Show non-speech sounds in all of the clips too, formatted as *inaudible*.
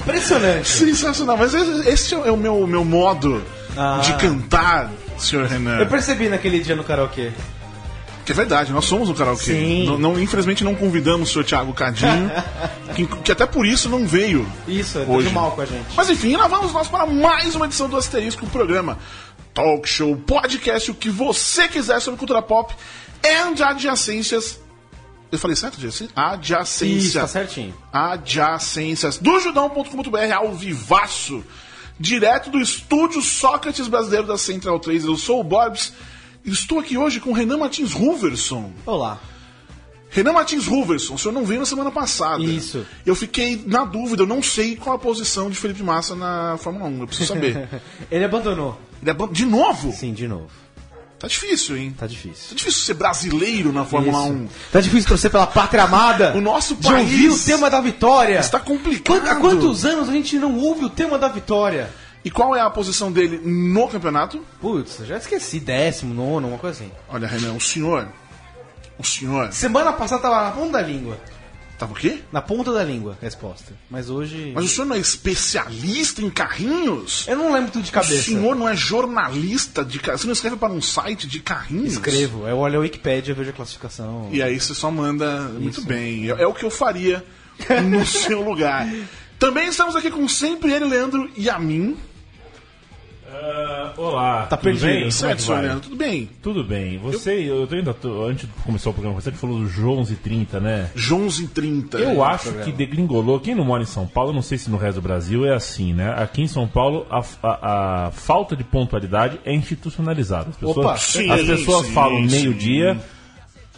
Impressionante. Sensacional, mas esse esse é o meu, meu modo Ah. de cantar, senhor Renan. Eu percebi naquele dia no karaokê. Que é verdade, nós somos um karaokê. Sim. Não, não- infelizmente não convidamos o senhor Thiago Cadinho, *laughs* que, que até por isso não veio. Isso, tá Hoje. mal com a gente. Mas enfim, lá vamos nós para mais uma edição do Asterisco, o programa Talk Show, podcast, o que você quiser sobre cultura pop e adjacências. Eu falei certo, adjacência? Isso, Adjacência. tá certinho. adjacências do judão.com.br ao vivaço, direto do estúdio Sócrates Brasileiro da Central 3. Eu sou o Borbs e estou aqui hoje com Renan Martins Ruverson. Olá. Renan Martins Ruverson, o senhor não veio na semana passada. Isso. Eu fiquei na dúvida, eu não sei qual a posição de Felipe Massa na Fórmula 1, eu preciso saber. *laughs* Ele abandonou. Ele de novo? Sim, de novo. Tá difícil, hein? Tá Tá difícil. difícil ser brasileiro na Fórmula Isso. 1. Tá difícil torcer pela pátria amada. O nosso De país ouvir o tema da vitória. Está complicado. Há quantos anos a gente não ouve o tema da vitória? E qual é a posição dele no campeonato? Putz, já esqueci. Décimo, nono, uma coisa assim. Olha, Renan, o senhor. O senhor. Semana passada tava na ponta da língua. Tava o quê? Na ponta da língua, resposta. Mas hoje. Mas o senhor não é especialista em carrinhos? Eu não lembro tudo de O cabeça. senhor não é jornalista de carrinhos? Você não escreve para um site de carrinhos? Escrevo. Eu olho a Wikipédia, vejo a classificação. E aí você só manda. Muito bem. É, é o que eu faria no *laughs* seu lugar. Também estamos aqui com sempre ele, Leandro e a mim. Ah, olá, Tá tudo perdido. bem? Como é Certo, vai? Leandro, tudo bem? Tudo bem. Você, eu, tô ainda tô- antes de começar o programa, você que falou dos 11h30, né? Jones em 30. Eu acho que degringolou. Quem não mora em São Paulo, não sei se no resto do Brasil é assim, né? Aqui em São Paulo, a, a- a falta de pontualidade é institucionalizada. As pessoas, Opa, sim, as pessoas sim, falam meio-dia,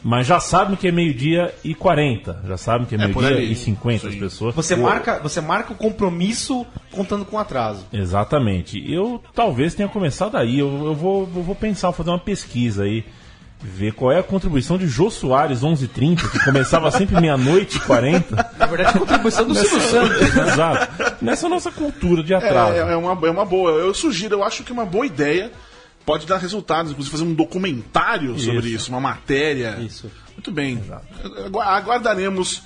mas já sabem que é meio-dia e 40. Já sabem que é por meio-dia e 50 as Sim. pessoas. Você marca, você marca o compromisso contando com atraso. Exatamente. Eu talvez tenha começado aí. Eu, eu vou, eu vou pensar, vou fazer uma pesquisa aí. Ver qual é a contribuição de Jô Soares 11h30, que começava *laughs* sempre meia-noite e 40. Na verdade, a contribuição do Silvio Santos. *laughs* Exato. Nessa nossa cultura de É, atraso. é, é uma, é uma boa. Eu sugiro, eu acho que é uma boa ideia. Pode dar resultados, inclusive fazer um documentário sobre Isso. isso, uma matéria. Isso. Muito bem. Agu- Aguardaremos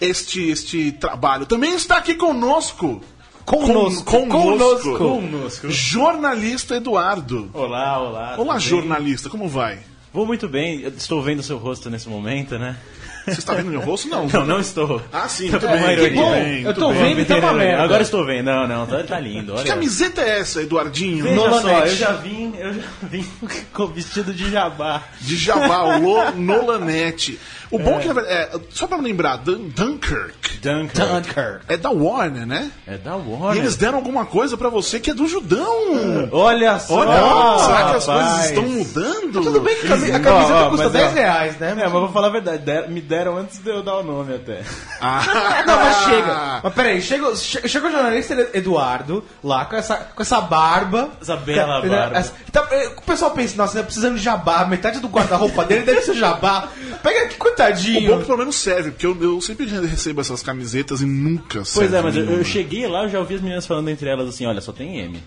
este, este trabalho. Também está aqui conosco. Conosco. Con- conosco. Conosco. Jornalista Eduardo. Olá, olá. Olá, tudo bem? jornalista, como vai? Vou muito bem. Estou vendo seu rosto nesse momento, né? Você está vendo meu rosto? Não. *laughs* Não, não estou. Ah, sim, Tá muito bem. uma muito ironia. bem, Eu tô bem. vendo e tá uma merda. Agora estou vendo. Não, não, tá, tá lindo. Que Olha. camiseta é essa, Eduardinho? Veja Nolanete. só, eu já vim, eu já vim *laughs* com vestido de jabá. De Jabá, o Lo- *laughs* Nolanete. O bom que, na verdade, é, só pra lembrar, Dun- Dunkirk Dunker. Dunker. é da Warner, né? É da E Warner. eles deram alguma coisa pra você que é do Judão. Olha só. Olha, será que as rapaz. coisas estão mudando? Tudo bem que a camiseta custa mas 10 é- reais, né? É, mas vou falar a verdade, der- me deram antes de eu dar o nome até. Ah, *laughs* Não, mas chega. Mas peraí, chega, che- chega o jornalista Eduardo lá com essa, com essa barba. Essa bela Né, barba. essa- então, eh, o pessoal pensa, nossa, tá precisando de jabá, metade do guarda-roupa dele deve ser jabá. Pega aqui, O bom que pelo menos serve, porque eu, eu sempre recebo essas camisetas e nunca serve. Pois é, mas eu, eu cheguei lá, eu já ouvi as meninas falando entre elas assim, olha, só tem M.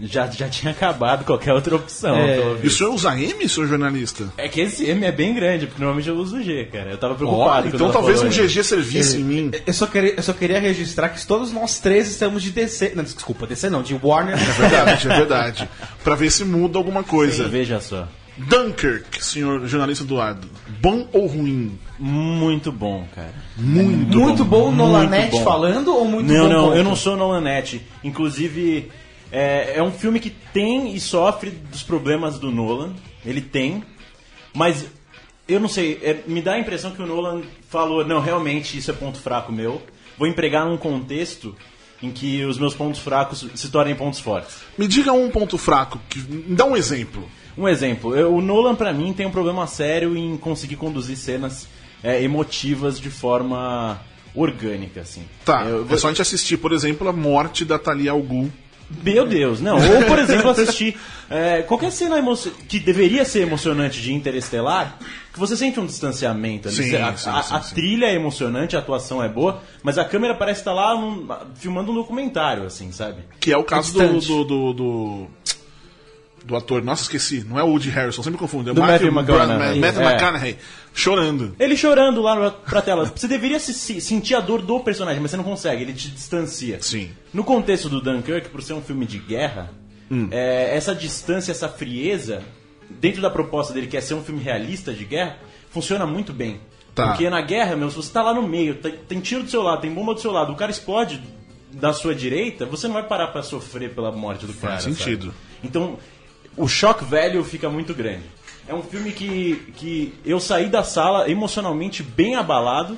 Já, já tinha acabado qualquer outra opção. É. E o senhor usa M, senhor jornalista? É que esse M é bem grande, porque normalmente eu uso G, cara. Eu tava preocupado. quando então talvez um né? GG servisse em mim. Eu só, queria, eu só queria registrar que todos nós três estamos de DC. Não, desculpa, DC não, de Warner. É verdade, é verdade. Pra ver se muda alguma coisa. Sim, veja só. Dunkirk, senhor jornalista Eduardo. Bom ou ruim? Muito bom, cara. Muito, muito bom, Nolanete bom. falando ou muito não, bom? não, ponto? eu não sou Nolanete. Inclusive, é, é um filme que tem e sofre dos problemas do Nolan. Ele tem. Mas eu não sei, é, me dá a impressão que o Nolan falou: não, realmente isso é ponto fraco meu. Vou empregar num contexto em que os meus pontos fracos se tornem pontos fortes. Me diga um ponto fraco, que, me dá um exemplo. Um exemplo, eu- o Nolan pra mim tem um problema sério em conseguir conduzir cenas é, emotivas de forma orgânica, assim. Tá, Eu- é só a gente assistir, por exemplo, a morte da Thalia Al Ghul Meu Deus, não. Ou, por exemplo, assistir é, qualquer cena que deveria ser emocionante de Interestelar, que você sente um distanciamento. Sim, a, sim, a- sim, a trilha é emocionante, a atuação é boa, mas a câmera parece estar lá filmando um documentário, assim, sabe? Que é o caso do, do, do, do, do ator. Nossa, esqueci. Não é o Woody Harrison, sempre confundo. É o Matthew, Matthew Brad- McConaughey. Matthew É. McConaughey. Chorando. Ele chorando lá no- pra tela. Você deveria se- se- sentir a dor do personagem, mas você não consegue, ele te distancia. Sim. No contexto do Dunkirk, por ser um filme de guerra, Hum. é, essa distância, essa frieza, dentro da proposta dele, que é ser um filme realista de guerra, funciona muito bem. Tá. Porque na guerra, meu, se você tá lá no meio, tem, tem tiro do seu lado, tem bomba do seu lado, o cara explode da sua direita, você não vai parar pra sofrer pela morte do cara. sabe? sentido. Então, o choque velho fica muito grande. É um filme que, que eu saí da sala emocionalmente bem abalado.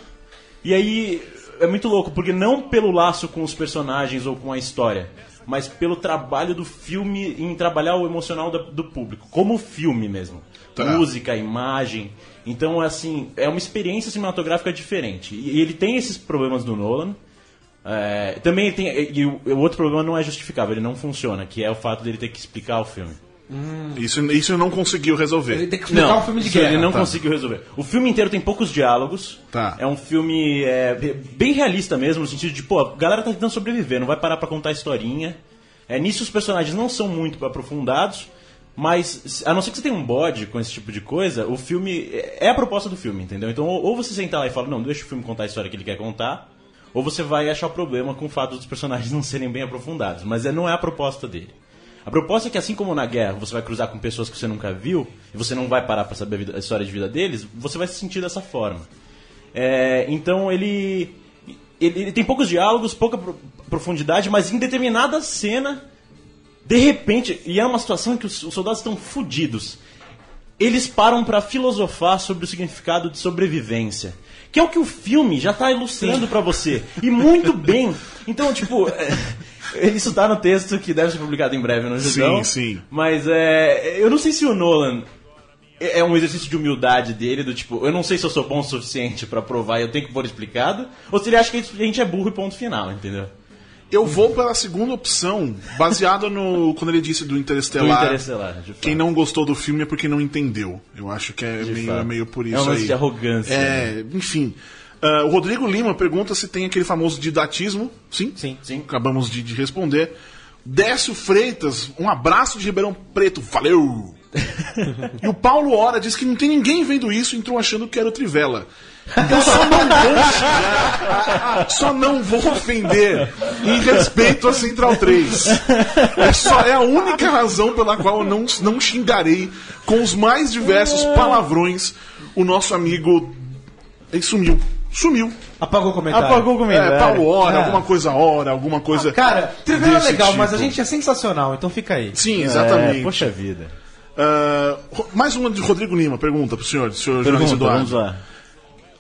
E aí é muito louco, porque não pelo laço com os personagens ou com a história, mas pelo trabalho do filme em trabalhar o emocional da- do público, como filme mesmo. Tá. Música, imagem. Então, assim, é uma experiência cinematográfica diferente. E ele tem esses problemas do Nolan. É, também tem. E o, o outro problema não é justificável, ele não funciona, que é o fato dele ter que explicar o filme. Isso, isso não conseguiu resolver. Ele tem que explicar um filme de isso guerra. Ele não tá. conseguiu resolver. O filme inteiro tem poucos diálogos. Tá. É um filme é, bem realista mesmo, no sentido de, pô, a galera tá tentando sobreviver, não vai parar pra contar historinha. É, nisso os personagens não são muito aprofundados, mas a não ser que você tenha um bode com esse tipo de coisa, o filme é é a proposta do filme, entendeu? Então, ou você sentar lá e fala, não, deixa o filme contar a história que ele quer contar, ou você vai achar problema com o fato dos personagens *laughs* não serem bem aprofundados. Mas é, não é a proposta dele. A proposta é que, assim como na guerra você vai cruzar com pessoas que você nunca viu, e você não vai parar pra saber a, vida- a história de vida deles, você vai se sentir dessa forma. É, então ele, ele. ele tem poucos diálogos, pouca pro- profundidade, mas em determinada cena, de repente, e é uma situação em que os, os soldados estão fodidos eles param pra filosofar sobre o significado de sobrevivência. Que é o que o filme já tá ilustrando pra você. E muito bem. *laughs* Então, tipo, é, isso tá no texto que deve ser publicado em breve no Judão. sim. Mas é, eu não sei se o Nolan é é um exercício de humildade dele, do tipo, eu não sei se eu sou bom o suficiente pra provar e eu tenho que pôr explicado, ou se ele acha que a gente é burro e ponto final, entendeu? Eu vou pela segunda opção, baseada no. quando ele disse do Do Interestelar. Interestelar, de fato. Quem não gostou do filme é porque não entendeu. Eu acho que é meio, fato. meio por É isso um lance aí. de arrogância, né? É, enfim. Ah, o Rodrigo Lima pergunta se tem aquele famoso didatismo. Sim? Sim. Sim. Acabamos de, de responder. Décio Freitas, um abraço de Ribeirão Preto, valeu! *laughs* e o Paulo Ora diz que não tem ninguém vendo isso e entrou achando que era o Trivela. Eu só não vou só não vou ofender em respeito a Central 3. É, só, é a única razão pela qual eu não, não xingarei com os mais diversos palavrões o nosso amigo. Ele sumiu. Sumiu. Apagou o comentário. Apagou o comentário. É, Paulo Hora, É. alguma coisa hora, alguma coisa. Cara, Trivela é legal, mas a tipo. gente é sensacional, então fica aí. Sim, exatamente. É, poxa vida. Ah, Ro- mais uma de Rodrigo Lima, pergunta pro senhor, senhor jornalista Pergunta, Eduardo. vamos lá.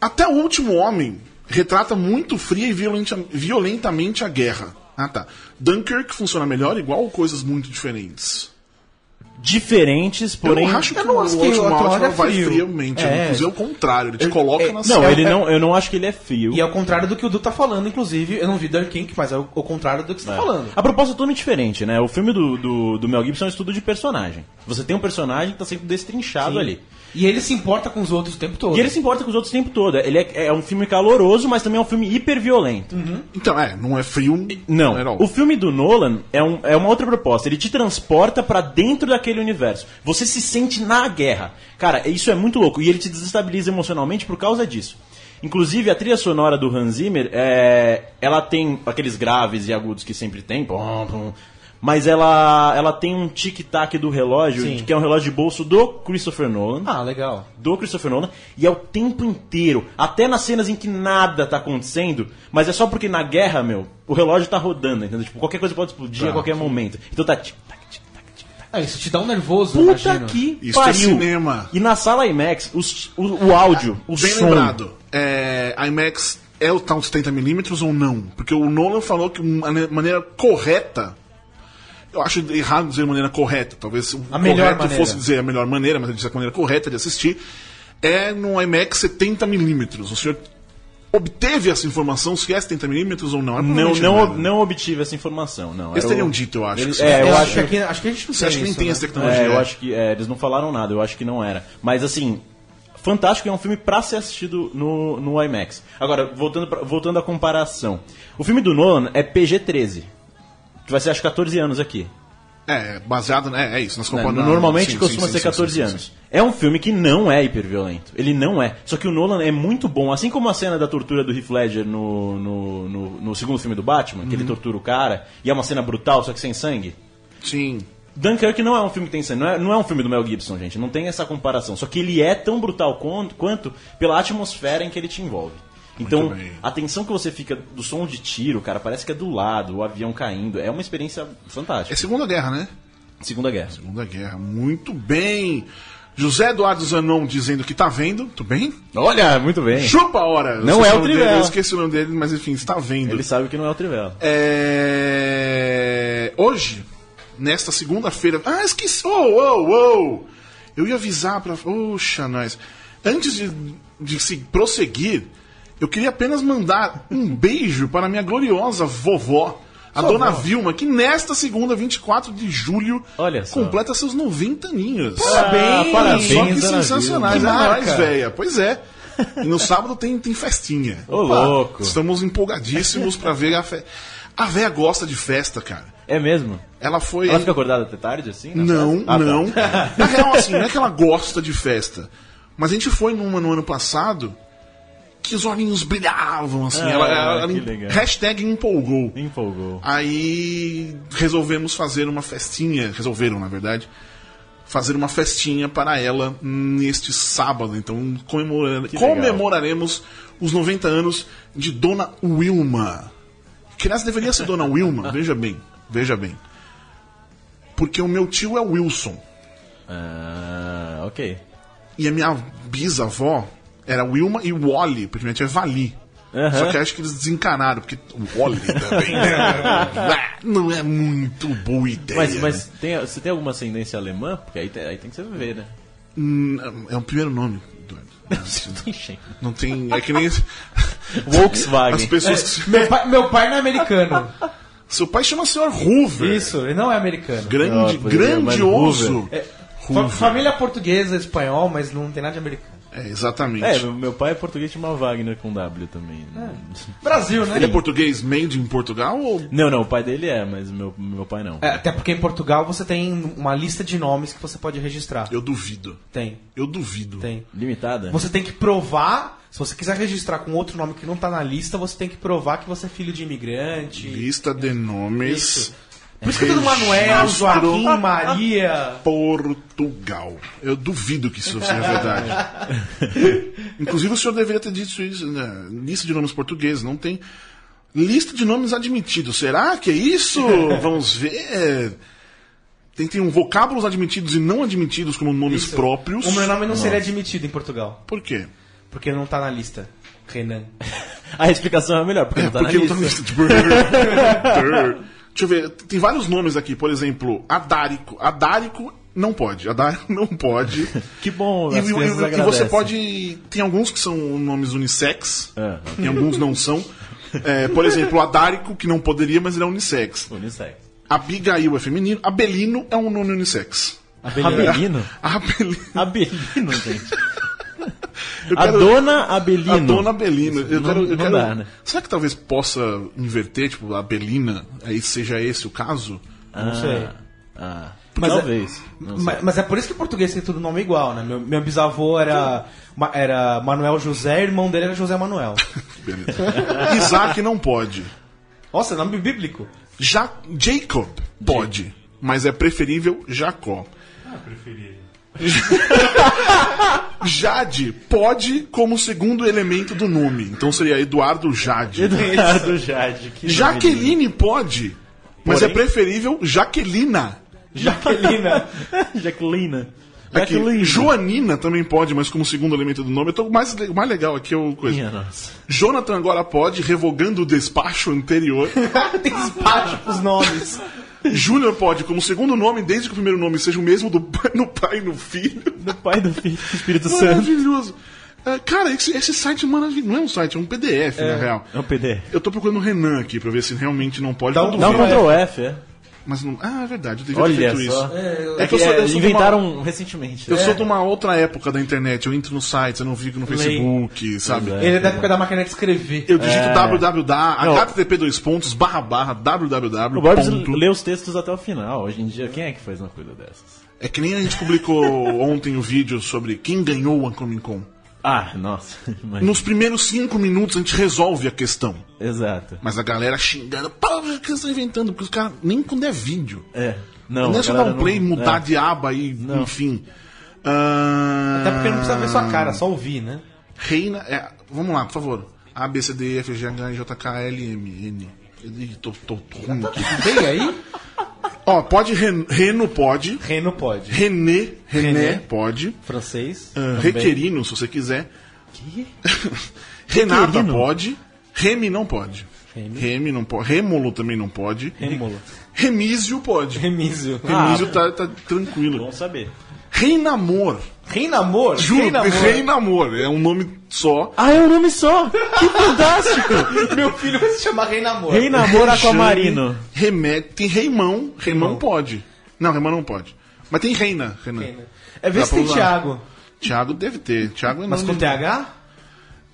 Até o último homem retrata muito fria e violenta- violentamente a guerra. Ah tá. Dunkirk funciona melhor, igual ou coisas muito diferentes? Diferentes, porém. eu acho que eu não o acho que é vai frio. friamente. É. Inclusive é o contrário, ele te coloca é- na Não, ele não, eu não acho que ele é frio. E é o contrário do que o Du tá falando, inclusive. Eu não vi Dark King, mas é o, o contrário do que você tá falando. A proposta é totalmente diferente, né? O filme do, do, do Mel Gibson é um estudo de personagem. Você tem um personagem que tá sempre destrinchado ali. E ele se importa com os outros o tempo todo. E ele se importa com os outros o tempo todo. Ele é, é um filme caloroso, mas também é um filme hiperviolento. Então, é, não é frio. Não, at all. o filme do Nolan é, um- é uma outra proposta. Ele te transporta pra dentro daquele universo. Você se sente na guerra. Cara, isso é muito louco. E ele te desestabiliza emocionalmente por causa disso. Inclusive, a trilha sonora do Hans Zimmer, é, ela tem aqueles graves e agudos que sempre tem, pum, pum, mas ela, ela tem um tic-tac do relógio, Sim. que é um relógio de bolso do Christopher Nolan Ah, legal. do Christopher Nolan e é o tempo inteiro, até nas cenas em que nada tá acontecendo, mas é só porque na guerra, meu, o relógio tá rodando, entendeu? Tipo, qualquer coisa pode explodir Tá. a qualquer momento. Então tá tic tac tic tac tic tac. Ah, isso te dá um nervoso, Puta imagino. que Isso é pariu. cinema. E na sala IMAX, os- o, o áudio, o Bem som. lembrado, é, a IMAX é o tal de 70mm ou não? Porque o Nolan falou que a maneira correta. Eu acho errado dizer maneira correta. Talvez o A melhor correto maneira. fosse dizer a melhor maneira, mas ele disse a maneira correta de assistir. É no IMAX 70mm. O senhor obteve essa informação, se é 70mm ou não? É Não, não, não obtive essa informação, não. Eles teriam o- dito, eu acho. Eles- que é, eu Eu acho acho que aqui, acho que a gente não Você tem acha que nem tem né? essa tecnologia? É, eu acho que é, eles não falaram nada, eu acho que não era. Mas assim, Fantástico é um filme pra ser assistido no, no IMAX. Agora, voltando, pra- voltando à comparação. O filme do Nolan é PG-13. Que vai ser acho 14 anos aqui. É, baseado, né? É isso. Nós Né? comparamos- Normalmente sim, costuma sim, ser sim, 14 sim, anos. É um filme que não é hiperviolento. Ele não é. Só que o Nolan é muito bom. Assim como a cena da tortura do Heath Ledger no, no, no, no segundo filme do Batman, que ele tortura o cara, e é uma cena brutal, só que sem sangue. Sim. Dunkirk não é um filme que tem sangue, não é, não é um filme do Mel Gibson, gente. Não tem essa comparação. Só que ele é tão brutal quanto, quanto pela atmosfera em que ele te envolve. Então, a tensão que você fica do som de tiro, cara, parece que é do lado, o avião caindo. É uma experiência É fantástica. Segunda Guerra, né? Segunda Guerra. Segunda Guerra. Muito bem. José Eduardo Zanon dizendo que tá vendo. Tudo bem? Olha, muito bem. Chupa a hora. Eu Não é o dele, Trivela. Eu esqueci o nome dele, mas enfim, está vendo. Ele sabe que não é o Trivela. É... Hoje, nesta segunda-feira. Ah, esqueci. Oh, oh, oh. Eu ia avisar pra. Poxa, nós. Antes de, de se prosseguir, eu queria apenas mandar um beijo para a minha gloriosa vovó, a dona Vilma, que nesta segunda, 24 de julho, Olha só. completa seus 90 aninhos. Parabéns! parabéns, Só que dona sensacionais, Vilma. é Que nóis, marca. véia. Pois é. E no sábado tem, tem festinha. Ô, louco. Estamos empolgadíssimos pra ver a festa. A véia gosta de festa, cara. É mesmo? Ela foi. Ela fica acordada até tarde, assim? na Não, festa? Ah, tá. não. *laughs* Na real, assim, não é que ela gosta de festa. Mas a gente foi numa no ano passado que os olhinhos brilhavam, assim. Ah, ela, ela, ela- hashtag empolgou. Empolgou. Aí resolvemos fazer uma festinha. Resolveram, na verdade. Fazer uma festinha para ela neste sábado. Então comemora- Que legal. comemoraremos os 90 anos de Dona Wilma. Que aliás deveria ser Dona Wilma, *laughs* veja bem, veja bem. Porque o meu tio é Wilson. Ah, ok. E a minha bisavó era Wilma e Wally, tia é Vali. Aham. Só que acho que eles desencanaram, porque o Wally também né? *laughs* Ah, não é muito boa ideia. Mas, né? mas tem, você tem alguma ascendência alemã? Porque aí, tem- aí tem que ser ver, né? Hum, É o primeiro nome, Eduardo. *laughs* Não tem. É que nem. *laughs* Volkswagen. As pessoas que se- Meu pai, meu pai não é americano. Seu pai chama Sr. Hoover. Isso, ele não é americano. Grande, Ah, pois é, grandioso. Hoover. Fa- família portuguesa, espanhol, mas não tem nada de americano. É, exatamente. É, meu, pai é português chama Wagner com W também. Brasil, né? Ele é português made in Portugal ou. Não, não, o pai dele é, mas meu, meu pai não. É, até porque em Portugal você tem uma lista de nomes que você pode registrar. Eu duvido. Tem, Eu duvido. tem. Limitada? Você tem que provar, se você quiser registrar com outro nome que não tá na lista, você tem que provar que você é filho de imigrante. Lista de nomes. Isso. Por isso que é tudo Manuel, Joaquim, Maria. Portugal. Eu duvido que isso seja verdade. *laughs* Inclusive, o senhor deveria ter dito isso. Né? Lista de nomes portugueses. Não tem. Lista de nomes admitidos. Será que é isso? *laughs* Vamos ver. Tem, tem um vocábulos admitidos e não admitidos como nomes Isso. próprios. O meu nome não seria admitido em Portugal, Por quê? porque não tá na lista. Renan. *laughs* A explicação é melhor, porque É, não tá porque na não tá lista. na lista. Deixa eu ver. Tem vários nomes aqui. Por exemplo, Adárico. Adárico não pode. Adárico não pode. *laughs* Que bom, E, as e- e- e você pode. Tem alguns que são nomes unissex, Ah, e alguns não são. É, por exemplo, Adárico, que não poderia, mas ele é unissex. unissex. Abigail é feminino. Abelino é um nome unissex. Abelino? *laughs* Abelino. Abelino, gente. *laughs* Eu A quero- dona Abelino. A dona Abelina. Eu Não- quero, eu não quero- dá, né? Será que talvez possa inverter, tipo, a Abelina, aí seja esse o caso? Não sei. Ah, Mas é- talvez. Não sei. Mas, mas é por isso que o português tem tudo nome igual, né? Meu, meu bisavô era, Ma- era Manuel José, irmão dele era José Manuel. *laughs* Beleza. *laughs* Isaac não pode. Nossa, nome bíblico. Ja Jacob pode, mas é preferível Jacó. Ah, preferível. *laughs* Jade pode como segundo elemento do nome. Então seria Eduardo Jade. Eduardo Jade. que Jaqueline pode, mas Porém- é preferível Jaquelina. Jaquelina. *laughs* Jaquelina. Aqui, Jaqueline. Joanina também pode, mas como segundo elemento do nome. Eu tô mais, o mais legal aqui é o coisa. Minha nossa. Jonathan agora pode, revogando o despacho anterior. tem *laughs* despacho pros nomes. Júnior pode, como segundo nome, desde que o primeiro nome seja o mesmo do pai, no pai e no filho. Do pai do filho do Espírito Santo. Maravilhoso. Ah, cara, esse, esse site maravilhoso. Não é um site, é um PDF, na real. É um PD. Eu tô procurando o Renan aqui pra ver se realmente não pode. Dá um- Dá um Ctrl F, é. Mas não. Ah, é verdade, eu devia Olha ter feito só. isso. É, que eu sou- eu sou de uma- inventaram recentemente. Eu É. sou de uma outra época da internet, eu entro no site, eu não fico no Facebook, sabe? é. Ele é da época da máquina de escrever. Eu digito www, http dois pontos, barra barra, www. O Borbs lê os textos até o final. Hoje em dia, quem é que faz uma coisa dessas? É que nem a gente publicou *laughs* ontem o vídeo sobre quem ganhou o Comic Con. Ah, nossa. *laughs* Mas... Nos primeiros cinco minutos a gente resolve a questão. Exato. Mas a galera xingando, pô, o que vocês estão inventando? Porque os caras, nem quando é vídeo. É. Não, Não, é só dar um play, não- mudar é. de aba e, Não. enfim. Ah, Até porque não precisa ver sua cara, só ouvir, né? Reina. é, vamos lá, por favor. A, B, C, D, E, F, G, H, I, J, K, L, M, N. Ih, tô, tô, tô ruim aqui. Vem aí, *laughs* Ó, pode, Ren, Reno pode. Reno pode. René, René, René. pode. Francês. Ah, também. Requerino, se você quiser. *laughs* Renata Requerino? pode. Remy não pode. Remy. Remy não pode. Rêmulo também não pode. Rêmulo. Remísio pode. Remísio. Remísio tá, tá tranquilo. Bom saber. Reinamor. Reinamor? Juro, Reinamor. Reinamor. É um nome só. Ah, é um nome só! Que fantástico! *laughs* Meu filho vai se chamar Reinamor. Rei Namor Rejane, Aquamarino. Remédio. Tem Reimão. Reimão pode. Não, Reimão não pode. Mas tem Reina. Renan. É ver Dá se tem usar. Thiago. Thiago deve ter. Thiago é Mas com de- TH?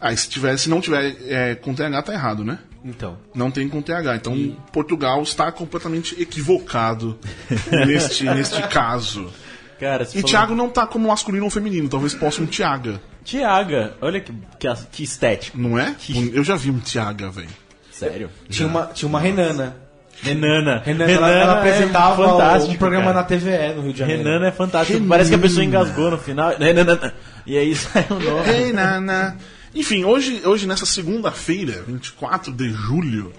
Ah, e se, tiver, se não tiver é, com TH, tá errado, né? Então. Não tem com TH. Então, Portugal está completamente equivocado *laughs* neste, neste caso. Cara, E falou- Thiago não tá como masculino ou feminino. Talvez possa um Tiaga. Tiaga. Olha que, que, que estético. Não é? Eu já vi um Tiaga, velho. Sério? Tinha uma, tinha uma Renana. Renana. Renana, ela, ela apresentava é fantástico, um programa cara. na TVE no Rio de Janeiro. Renana é fantástico. Renana. Parece que a pessoa engasgou no final. Renana. E aí *laughs* sai o nome. Hey, nana. Enfim, hoje, hoje nessa segunda-feira, 24 de julho,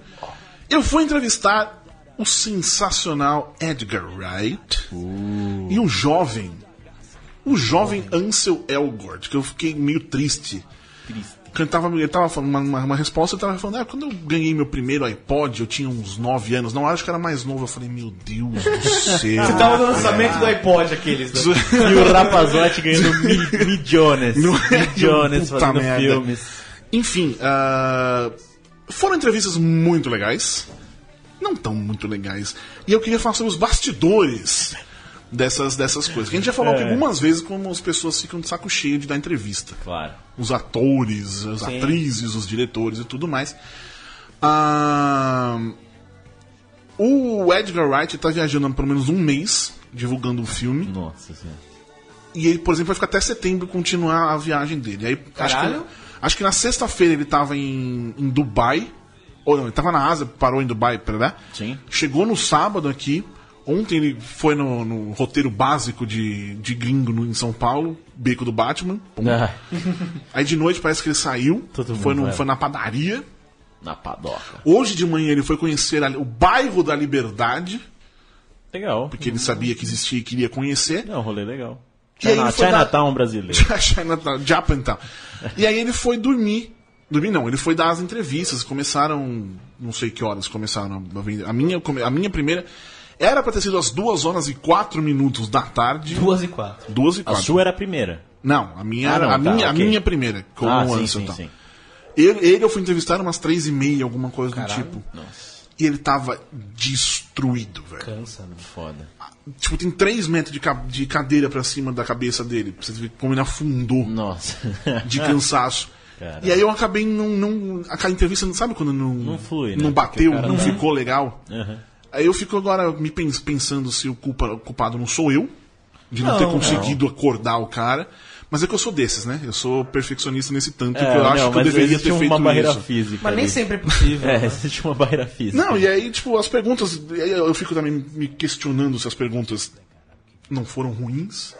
eu fui entrevistar o sensacional Edgar Wright e o jovem, o jovem Ansel Elgort, que eu fiquei meio triste. Porque Ele tava, ele tava falando uma, uma, uma resposta, ele tava falando, ah, quando eu ganhei meu primeiro iPod, eu tinha uns 9 anos. Não, acho que era mais novo. Eu falei, meu Deus do *laughs* céu. Você tava no lançamento do iPod aqueles. Né? E o Rapazote ganhando *laughs* mi- milhões. É? Milhões Puta fazendo merda. filmes. Enfim, ah, foram entrevistas muito legais. Não tão muito legais. E eu queria falar sobre os bastidores dessas, dessas coisas. Que a gente já falou É. algumas vezes como as pessoas ficam de saco cheio de dar entrevista. Claro. Os atores, as atrizes, os diretores e tudo mais. Ah, o Edgar Wright está viajando há pelo menos um mês divulgando o filme. Nossa senhora. E ele, por exemplo, vai ficar até setembro continuar a viagem dele. Aí, acho que, acho que na sexta-feira ele tava em, em Dubai. Ou não, ele tava na Ásia, parou em Dubai, pera, Sim. Chegou no sábado aqui. Ontem ele foi no, no roteiro básico de, de gringo no, em São Paulo, Beco do Batman. Ah, *laughs* Aí de noite parece que ele saiu, Todo foi, no, vai. foi na padaria. na padoca. Hoje de manhã ele foi conhecer ali o bairro da Liberdade, Legal. porque ele sabia que existia e queria conhecer. É um rolê legal. China, Chinatown brasileiro. *laughs* Chinatown, Japantown. E aí ele foi dormir. Dormir não, ele foi dar as entrevistas. Começaram, não sei que horas começaram. a vender. A minha, a minha primeira era pra ter sido às 2 horas e 4 minutos da tarde. Duas e quatro. 2 e A 4. sua era a primeira. Não, a minha, Ah, não, a, tá, minha, a ok. minha primeira, com ah, o sim, Ansel sim, e tal. sim. Ele, ele eu fui entrevistar umas 3 e meia, alguma coisa Caralho. do tipo. Nossa, E ele tava destruído, velho. Cansa, né? foda. Tipo, tem 3 metros de, ca- de cadeira pra cima da cabeça dele. Pra você ver como ele afundou. Nossa. de cansaço. *laughs* Caralho. E aí eu acabei não. não aquela entrevista, não sabe quando não. Não flui, né? Não bateu, cara não não- ficou legal. Aham. Aí eu fico agora me pens- pensando se o, culpa, o culpado não sou eu, de não, Não, ter conseguido acordar o cara. Mas é que eu sou desses, né? Eu sou perfeccionista nesse tanto que eu É, acho não, que eu deveria ter feito uma barreira isso. física. Mas nem ali. sempre é possível. *laughs* É, né? existe uma barreira física. Não, e aí, tipo, as perguntas. Eu fico também me questionando se as perguntas não foram ruins.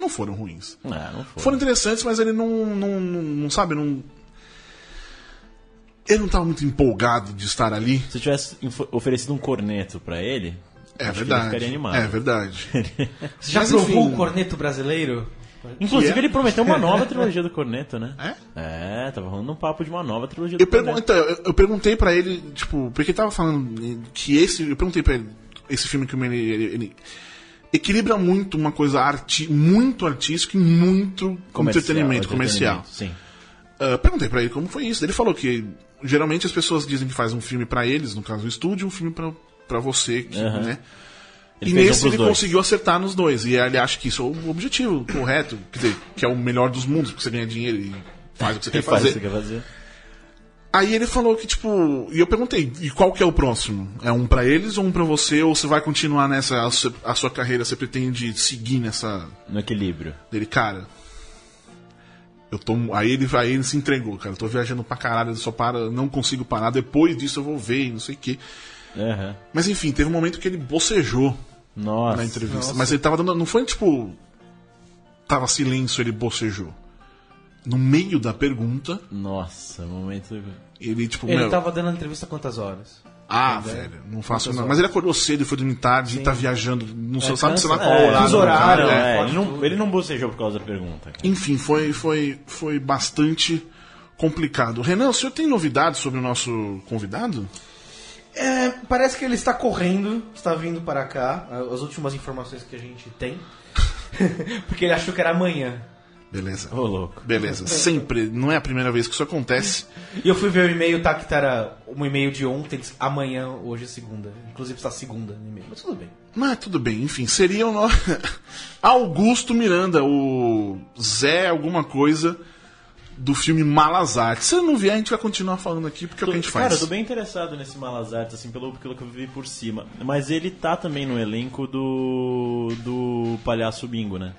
Não foram ruins. Ah, não foi. Foram interessantes, mas ele não, não, não, não sabe, não. Ele não estava muito empolgado de estar ali. Se eu tivesse oferecido um corneto pra ele, É acho que ele verdade. ficaria animado. É verdade. *laughs* Você já Mas, provou enfim. o corneto brasileiro? Inclusive, é? ele prometeu uma nova *laughs* trilogia do corneto, né? É? É, tava rolando um papo de uma nova trilogia Eu, do pergun corneto. então, eu, eu perguntei pra ele, tipo, porque ele tava falando que esse. Eu perguntei pra ele, esse filme que ele, ele, ele equilibra muito uma coisa arti muito artística e muito Comercial, entretenimento comercial. Sim. ah, perguntei pra ele como foi isso. Ele falou que geralmente as pessoas dizem que faz um filme pra eles, no caso o estúdio, um filme pra, pra você, que, Aham. né? Ele e um nesse pros ele dois. conseguiu acertar nos dois. E ele acha que isso é o objetivo correto, quer dizer, que é o melhor dos mundos, porque você ganha dinheiro e faz o que você quer *laughs* faz fazer. o que você quer fazer? Aí ele falou que, tipo. E eu perguntei, e qual que é o próximo? É um pra eles ou um pra você? Ou você vai continuar nessa. A sua, carreira, você pretende seguir nessa. No equilíbrio. Dele, cara. Eu tô. Aí ele, aí ele se entregou, cara. Eu tô viajando pra caralho, eu só para, não consigo parar. Depois disso eu vou ver, e não sei o quê. Aham. Mas enfim, teve um momento que ele bocejou Nossa. na entrevista. Mas ele tava dando. Não foi tipo. Tava silêncio, ele bocejou. No meio da pergunta, Nossa, momento. ele, tipo. Ele meu, tava dando a entrevista quantas horas? Ah, velho, não faço nada. Mas ele acordou cedo e foi dormir tarde e tá viajando. Não sei, sabe sei lá qual é, horário. horário, é, é. ele, não, ele não bocejou por causa da pergunta. cara. Enfim, foi, foi, foi bastante complicado. Renan, o senhor tem novidades sobre o nosso convidado? É, parece que ele está correndo, está vindo para cá. As últimas informações que a gente tem. *laughs* Porque ele achou que era amanhã. Beleza. Ô, louco. Beleza. Sempre. Não é a primeira vez que isso acontece. E eu fui ver o e-mail, tá? Que era um e-mail de ontem, amanhã, hoje é segunda. Inclusive está segunda no e-mail, mas tudo bem. Mas tudo bem, enfim, seria o no... *laughs* Augusto Miranda, o Zé alguma coisa do filme Malas Artes. Se não vier, a gente vai continuar falando aqui, porque é o que a gente faz. Cara, eu tô bem interessado nesse Malas Artes, assim, pelo, pelo que eu vi por cima. Mas ele tá também no elenco do. do Palhaço Bingo, né?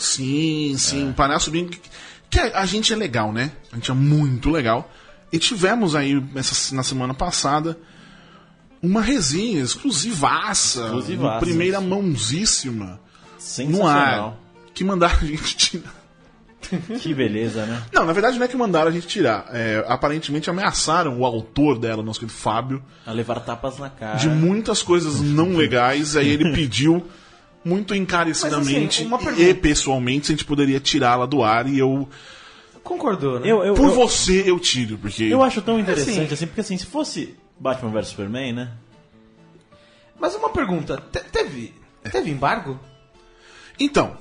Sim, sim. Palhaço Bingo. Que a a gente é legal, né? A gente é muito legal. E tivemos aí, essa, na semana passada, uma resenha exclusivaça. Exclusivaça. primeira mãozíssima no ar. Que mandaram a gente tirar. Que beleza, né? Não, na verdade não é que mandaram a gente tirar. É, aparentemente ameaçaram o autor dela, nosso querido Fábio, A levar tapas na cara. de muitas coisas não legais. Aí ele *laughs* pediu muito encarecidamente Mas, assim, e pessoalmente se a gente poderia tirá-la do ar. E eu, Concordou, né? Eu, eu, por eu, você, eu tiro. Porque eu acho tão interessante, Assim. assim, porque assim, se fosse Batman vs Superman, né? Mas uma pergunta, te- teve, teve embargo? Então,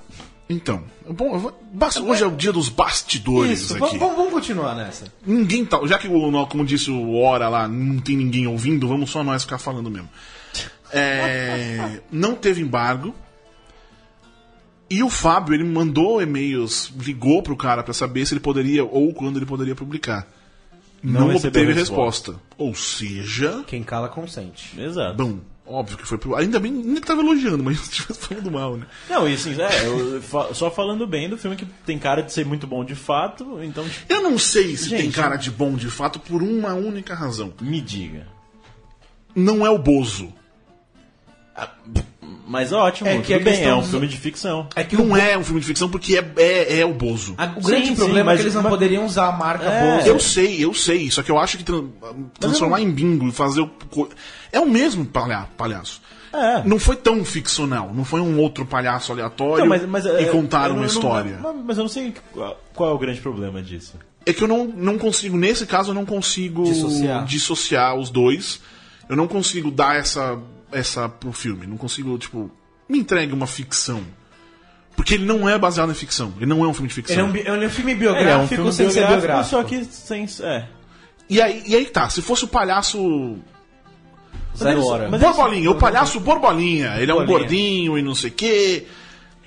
então. Bom, eu vou- basta- hoje é o dia dos bastidores Isso, aqui. vamos, vamos- vamos continuar nessa. Ninguém tá. Já que, o, como disse o Hora lá, não tem ninguém ouvindo, vamos só nós ficar falando mesmo. É, não teve embargo. E o Fábio, ele mandou e-mails, ligou pro cara pra saber se ele poderia ou quando ele poderia publicar. Não Não, obteve resposta. resposta. Ou seja, Quem cala consente. Exato. bom, óbvio que foi pro. Ainda bem, nem tava elogiando, mas *laughs* se estivesse falando mal, né? Não, e assim, é, eu só falando bem do filme que tem cara de ser muito bom de fato, então tipo, Eu não sei se tem Gente, cara de bom de fato por uma única razão. me diga. Não é o Bozo. Mas ótimo, É que tudo a bem, questão é um filme de ficção. É que Não o, é um filme de ficção porque é, é, é o Bozo. a- o grande Sim, problema sim, é que eles não mas- poderiam usar a marca É. Bozo. Eu sei, eu sei. Só que eu acho que tran- transformar em bingo e fazer o. É o mesmo palha palhaço. É. Não foi tão ficcional. Não foi um outro palhaço aleatório Não, mas, mas, e é, contaram eu uma não- história. Mas, mas eu não sei qual, qual é o grande problema disso. É que eu não, não consigo, nesse caso, eu não consigo Dissociar. dissociar os dois. Eu não consigo dar essa, essa pro filme. Não consigo, tipo, me entregue uma ficção. Porque ele não é baseado em ficção. Ele não é um filme de ficção. Ele é um, bi- ele é um filme É, biográfico é um filme sem ser biográfico, biográfico. só que sem. É. E, aí, e aí tá, se fosse o palhaço Zero hora. mas- Borbolinha, o palhaço Borbolinha. Ele é um gordinho e não sei o quê.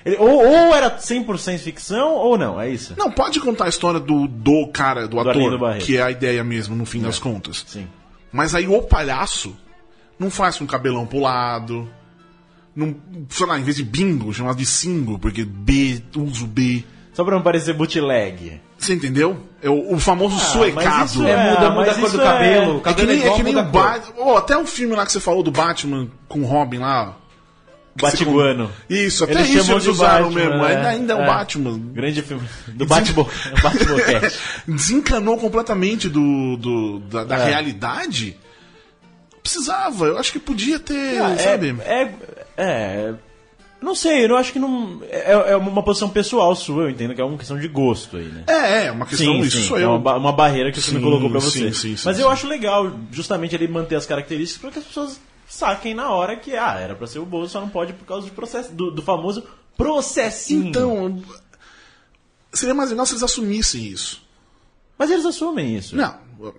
Ele- ou, ou era 100% ficção, ou não, é isso? Não, pode contar a história do, do cara, do, Arlindo ator, Barreto. que é a ideia mesmo, no fim das contas. Sim. Mas aí o palhaço não faz com cabelão pro lado. Não, sei lá, em vez de bingo, chamado de singo, porque B, uso B. Só pra não parecer bootleg. Você entendeu? É o, o famoso mas suecado. isso É, muda, É, muda a mas cor do isso é- cabelo. O É que cabelo é, nem, é igual, que nem muda o a. Batman. Oh, até o filme lá que você falou do Batman com o Robin lá. Batiguano. Isso, até Eles isso chamam eles de usaram Batman, mesmo. é. Ainda, ainda é o É. Batman. Grande filme. Do Batman. Batman *laughs* Desencanou completamente do, do- da, da É. realidade. Precisava, eu acho que podia ter, sabe? É, é, é. Não sei, eu acho que não. É, é uma posição pessoal sua, eu entendo que é uma questão de gosto aí, né? É, é, uma questão, isso sou é eu. uma, ba- uma barreira que você me Sim, colocou pra você. sim, sim, sim, Mas sim. eu acho legal, justamente, ele manter as características para que as pessoas saquem na hora que, ah, era pra ser o Bozo, só não pode por causa do processo, do, do famoso processinho. Então, seria mais legal se eles assumissem isso. Mas eles assumem isso. Não,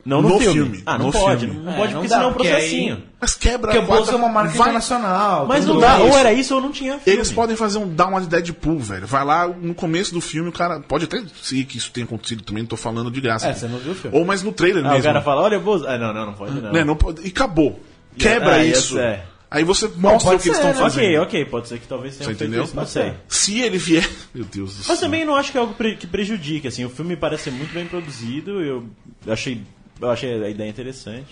Não no, no filme. filme, Ah, não no pode. filme. Não É, pode não porque dá, senão é um porque aí- processinho. Mas quebra Porque a quarta- é uma marca vai- internacional. Mas não dá. isso. Ou era isso ou não tinha filme. Eles podem fazer um dar uma de Deadpool, velho. Vai lá no começo do filme, o cara. Pode até ser que isso tenha acontecido também, não tô falando de graça. É, aqui. você não viu o filme. Ou mas no trailer Ah, mesmo. o cara fala, olha, Bozo. Ah, não, não, não pode não. Né, não pode- E acabou. Quebra Ah, isso. isso é. Aí você mostra pode o que eles ser, estão né? fazendo. Ok, ok, pode ser que talvez tenha Você entendeu? isso, não sei. Se ele vier. *laughs* Meu Deus do céu. Mas também não acho que é algo que prejudique, assim, o filme parece ser muito bem produzido, eu achei, eu achei a ideia interessante.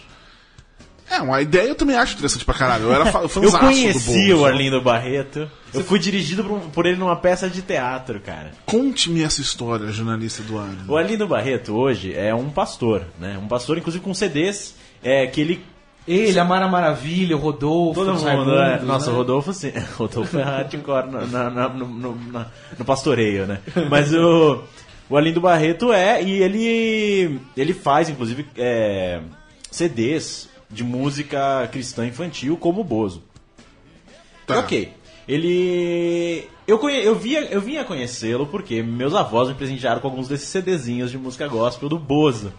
É, uma ideia eu também acho interessante pra caralho. Eu era *laughs* Eu conheci o Arlindo Barreto, eu fui dirigido por, um- por ele numa peça de teatro, cara. Conte-me essa história, jornalista Eduardo. O Arlindo Barreto hoje é um pastor, né? Um pastor, inclusive, com CDs é, que ele Ele, a Mara Maravilha, o Rodolfo, Todo os mundo, Raimundos, né? Nossa, né? o Rodolfo, sim. *laughs* Rodolfo é hardcore no, na- na- no, no- no pastoreio, né? Mas o, o Arlindo Barreto é, e ele, ele faz, inclusive, é, CDs de música cristã infantil como o Bozo. Tá. Ok. Ele. Eu, conhe... eu, via... eu vinha conhecê-lo porque meus avós me presentearam com alguns desses CDzinhos de música gospel do Bozo.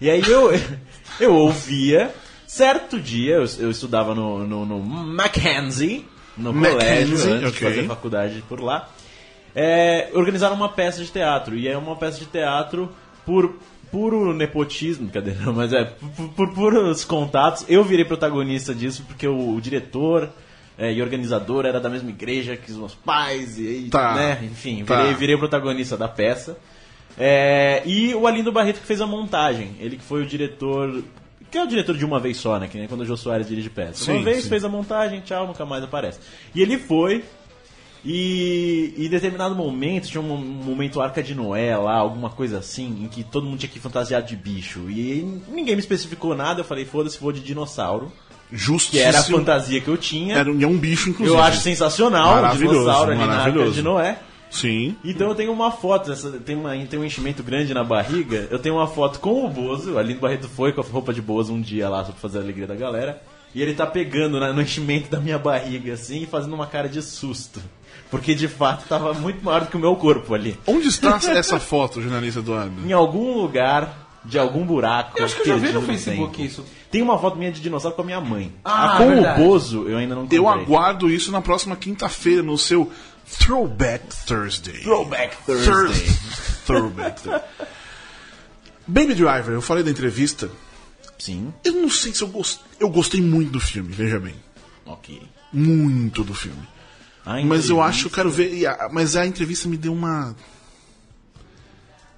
E aí eu, *laughs* eu ouvia. Certo dia, eu, eu estudava no, no, no Mackenzie, no Mackenzie, colégio, antes ok. de fazer faculdade por lá. É, organizaram uma peça de teatro. E é uma peça de teatro por puro nepotismo, cadê? *laughs* Não, mas é por, por puros contatos. Eu virei protagonista disso porque o, o diretor é, e organizador era da mesma igreja que os meus pais, e aí, Tá. né? Enfim, Tá. virei, virei protagonista da peça. É, e o Alindo Barreto que fez a montagem. Ele que foi o diretor. Que é o diretor de uma vez só, né? Que nem quando o Jô Soares dirige peça. Sim, uma vez sim. fez a montagem, tchau, nunca mais aparece. E ele foi. E em determinado momento, tinha um momento Arca de Noé lá, alguma coisa assim, em que todo mundo tinha que ir fantasiado de bicho. E ninguém me especificou nada, eu falei, foda-se, vou de dinossauro. Justo. Que era a fantasia que eu tinha. Era, e é um bicho, inclusive. eu acho sensacional o dinossauro ali na Arca de Noé. Sim. Então eu tenho uma foto, essa- tem, uma, tem um enchimento grande na barriga. Eu tenho uma foto com o Bozo, o Alindo Barreto foi com a roupa de Bozo um dia lá só pra fazer a alegria da galera. E ele tá pegando na- no enchimento da minha barriga assim e fazendo uma cara de susto. Porque de fato tava muito maior do que o meu corpo ali. Onde está essa foto, jornalista Eduardo? Em algum lugar, de algum buraco. Eu acho que eu já vi no Facebook tempo. isso. Tem uma foto minha de dinossauro com a minha mãe. Ah, a com verdade. o Bozo eu ainda não Eu comprei. aguardo isso na próxima quinta-feira, no seu Throwback Thursday. Throwback Thursday. Thurs- *laughs* Throwback Thursday. Baby Driver, eu falei da entrevista. Sim, Eu não sei se eu gostei. Eu gostei muito do filme, veja bem. ok. Muito do filme. Mas eu acho eu quero ver. a- Mas a entrevista me deu uma.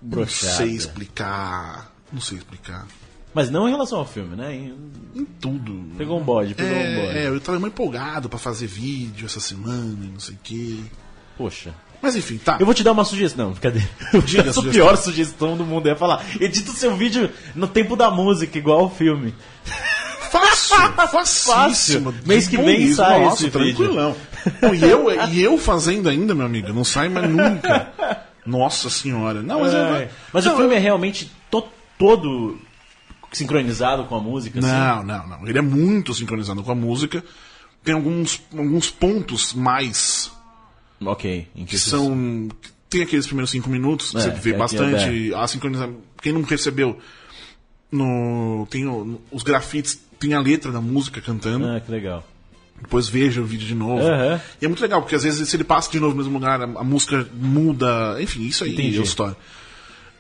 Não broxada. sei explicar. Não sei explicar. Mas não em relação ao filme, né? Em- Em tudo. Pegou um bode, pegou um bode. É, é, eu tava muito empolgado pra fazer vídeo essa semana e não sei o quê. Poxa. Mas enfim, tá. Eu vou te dar uma sugestão, bcadê? Eu *laughs* Diga *laughs* a sugestão. pior sugestão do mundo. Eu ia falar, edita o seu vídeo no tempo da música, igual ao filme. *laughs* Fácil, facíssimo. Fácil. Mês que vem sai Nossa, esse tranquilão. Não, e, eu, e eu fazendo ainda, meu amigo, não sai mais nunca. Nossa senhora. Não, mas, é, Mas não, o filme é realmente to- todo sincronizado com a música, assim? Não, não, não. Ele é muito sincronizado com a música. Tem alguns, alguns pontos mais Ok. Que são. Tem aqueles primeiros cinco minutos que É, você vê aqui bastante a sincronização. Quem não recebeu, no, tem o- os grafites, tem a letra da música cantando. Ah, que legal. Depois veja o vídeo de novo. Aham. E é muito legal, porque às vezes se ele passa de novo no mesmo lugar, a, a música muda. Enfim, isso aí Entendi. é a história.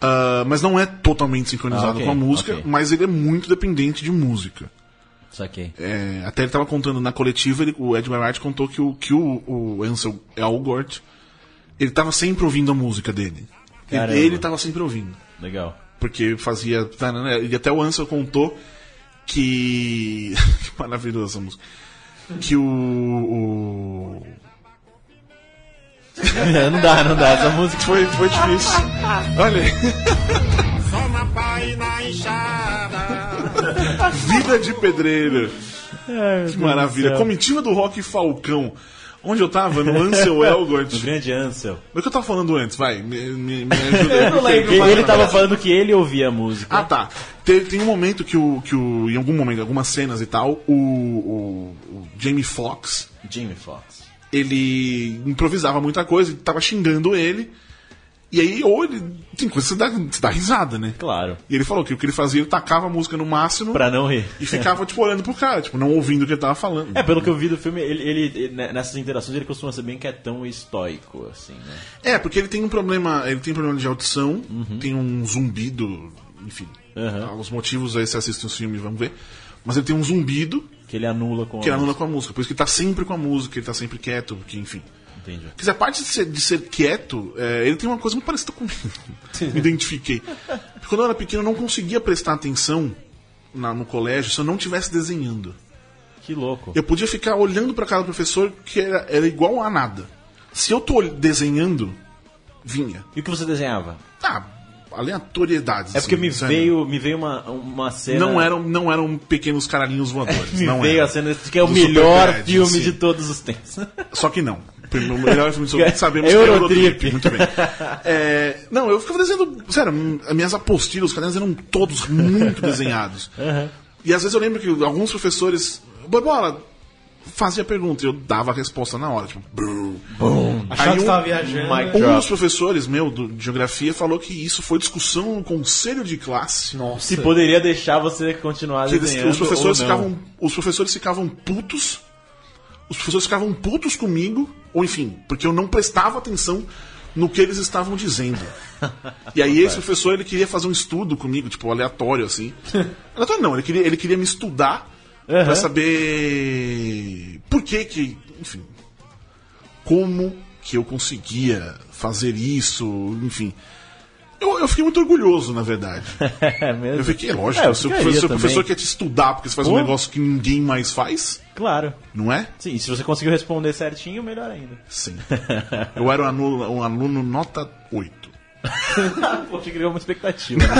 Ah, mas não é totalmente sincronizado Ah, ok, com a música, ok. mas ele é muito dependente de música. Saquei. É, até ele estava contando na coletiva, ele- o Edgar Wright contou que o, que o, o Ansel Elgort, ele estava sempre ouvindo a música dele. Ele- Caramba. Ele estava sempre ouvindo. Legal. Porque fazia. tá, né, E até o Ansel contou que. *laughs* que maravilhosa essa música. Que o. o- *laughs* não dá, não dá. Essa música Foi, foi difícil. Olha aí. Só na pá e na enxada. Vida de pedreiro. Que maravilha. Comitiva do Rock Falcão. Onde eu tava? No Ansel Elgort. *laughs* O grande Ansel. O que eu tava falando antes? Vai, me, me, me *laughs* ajuda. Eu não lembro. Ele, ele tava falando que ele ouvia a música. Ah, tá. Tem, tem um momento que o, que o. Em algum momento, algumas cenas e tal, o, o, o Jamie Foxx, Jamie Foxx. ele improvisava muita coisa e tava xingando ele. E aí, ou ele. Tem coisa que você dá, você dá risada, né? Claro. E ele falou que o que ele fazia, ele tacava a música no máximo Pra não rir. e ficava, tipo, olhando pro cara, tipo, não ouvindo o que ele tava falando. É, pelo que eu vi do filme, ele, ele- ele- né, nessas interações ele costuma ser bem quietão e estoico, assim, né? É, porque ele tem um problema, ele tem um problema de audição, tem um zumbido, enfim. Uhum. Os motivos aí você assiste os filmes, vamos ver. Mas ele tem um zumbido Que ele anula com que a anula com a música. Por isso que ele tá sempre com a música, ele tá sempre quieto, porque, enfim. Entendi. Quer dizer, a parte de ser, de ser quieto, é, ele tem uma coisa muito parecida comigo. *laughs* Me identifiquei. Porque quando eu era pequeno, eu não conseguia prestar atenção na- no colégio se eu não estivesse desenhando. Que louco. Eu podia ficar olhando pra cara do professor que era, era igual a nada. Se eu tô desenhando, vinha. E o que você desenhava? Ah, aleatoriedades. É porque assim, me sério. veio, me veio uma, uma cena. Não eram, não eram pequenos caralhinhos voadores. *laughs* Me não veio eram. a cena que é o melhor Superbad, filme sim. de todos os tempos. Só que não. O melhor filme de sobre *laughs* sabemos que é Eurotrip. Muito bem. É, não, eu ficava desenhando. Sério, as minhas apostilas, os cadernos eram todos muito *laughs* desenhados. E às vezes eu lembro que alguns professores. Borbola, fazia pergunta e eu dava a resposta na hora. Tipo. Achava Aí que um- tava viajando. Um dos professores meu do, de geografia falou que isso foi discussão no conselho de classe. Nossa. Se poderia deixar você continuar Que desenhando os professores ou não. ficavam os professores ficavam putos os professores ficavam putos comigo ou enfim porque eu não prestava atenção no que eles estavam dizendo. E aí esse professor ele queria fazer um estudo comigo tipo aleatório assim. Aleatório não ele queria ele queria me estudar Aham. pra saber por que que enfim como que eu conseguia fazer isso enfim eu, eu fiquei muito orgulhoso, na verdade. *laughs* É mesmo? Eu fiquei, lógico, É, eu se o professor, professor quer te estudar porque você faz um Pô. negócio que ninguém mais faz, Claro. não é? Sim, e se você conseguiu responder certinho, melhor ainda. Sim. Eu era um aluno, um aluno nota 8. *laughs* Poxa, criou uma expectativa. né?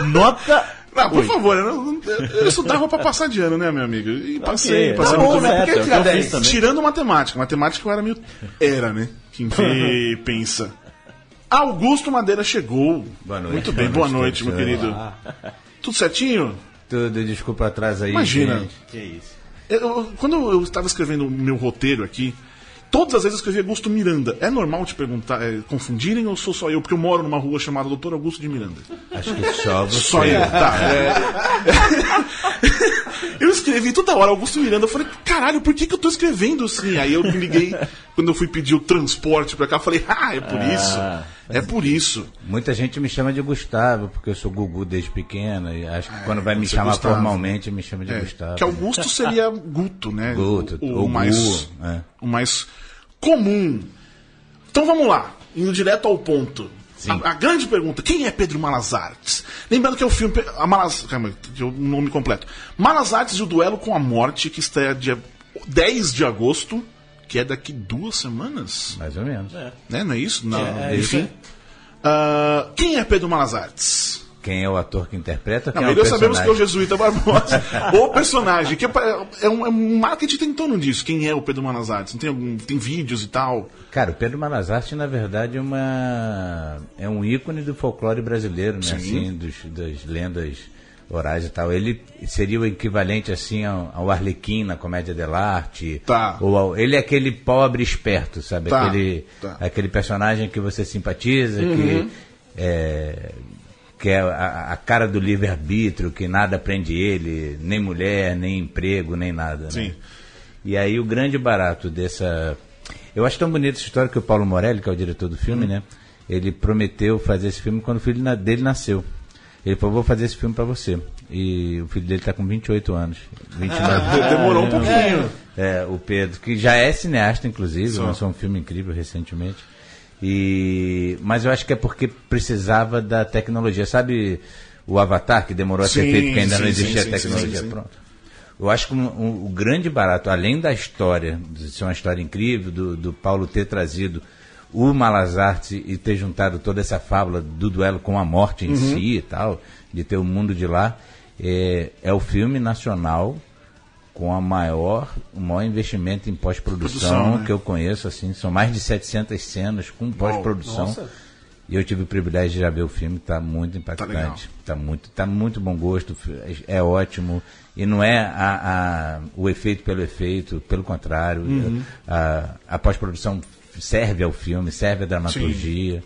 *laughs* Nota. Não, por Oito. favor, eu, eu- estudava pra passar de ano, né, meu amigo? E passei, Ok, passei tá muito bom, certo, Por que é o que tirar eu fiz 10? também. Tirando matemática. Matemática eu era meio. Era, né? Quem vê, pensa. Augusto Madeira chegou. Boa noite. Muito bem, boa noite, meu senhor. querido. Tudo certinho? Tudo, desculpa atrás aí. Imagina. gente. Que isso. Eu- quando eu estava escrevendo o meu roteiro aqui, todas as vezes eu escrevia Augusto Miranda. É normal te perguntar, é, confundirem ou sou só eu? Porque eu moro numa rua chamada Doutor Augusto de Miranda. Acho que só *laughs* você. Só eu, tá. é. *laughs* eu escrevi toda hora Augusto Miranda. Eu falei, caralho, por que, que eu tô escrevendo assim? Aí eu me liguei, quando eu fui pedir o transporte pra cá, eu falei, ah, é por isso. É por isso. Muita gente me chama de Gustavo, porque eu sou Gugu desde pequena. E acho que quando vai me é chamar Gustavo. formalmente, me chama de É, Gustavo. que Augusto seria Guto, né? Guto, o, o ou mais, Gu, é. o mais comum. Então vamos lá, indo direto ao ponto. A, a grande pergunta, quem é Pedro Malas Artes? Lembrando que é o filme. A Malas, calma, é o nome completo. Malas Artes e o Duelo com a Morte, que estreia dia 10 de agosto, que é daqui duas semanas. Mais ou menos. Né? Não é isso? Não, É, é enfim. isso Ah, quem é Pedro Malas Artes? Quem é o ator que interpreta? Quem Não, é o melhor sabemos que é o personagem? Jesuíta Barbosa. *laughs* o personagem, que é, é um, é um marketing tem em torno disso. Quem é o Pedro Manas Artes? Não tem, algum, tem vídeos e tal. Cara, o Pedro Malazarte, na verdade, é uma é um ícone do folclore brasileiro, né? Sim. Assim, dos, das lendas orais e tal. Ele seria o equivalente, assim, ao, ao Arlequim na Comédia dell'arte. Tá. Ou ao- ele é aquele pobre esperto, sabe? Tá, Aquele, tá. aquele personagem que você simpatiza, que é, que é a, a cara do livre-arbítrio, que nada prende ele, nem mulher, nem emprego, nem nada. Sim. Né? E aí o grande barato dessa. Eu acho tão bonita essa história que o Paulo Morelli, que é o diretor do filme, né? Ele prometeu fazer esse filme quando o filho dele nasceu. Ele falou, vou fazer esse filme pra você. E o filho dele tá com 28 anos. 29 De- Demorou um pouquinho. é, o Pedro, que já é cineasta, inclusive, lançou um filme incrível recentemente. E, mas eu acho que é porque precisava da tecnologia. Sabe o Avatar, que demorou a ser feito, que ainda não sim, existia sim, tecnologia pronta? Eu acho que um- um- o grande barato, além da história, de ser uma história incrível, do, do Paulo ter trazido o Malazarte e ter juntado toda essa fábula do duelo com a morte em Uhum. si e tal, de ter o mundo de lá, é, é o filme nacional com a maior, o maior investimento em pós-produção Produção, né? que eu conheço, assim, são mais de 700 cenas com pós-produção. E eu tive o privilégio de já ver o filme, tá muito impactante. Tá, muito, tá muito bom gosto, é ótimo. E não é a, a- o efeito pelo efeito, pelo contrário. Uhum. A, a pós-produção serve ao filme, serve à dramaturgia.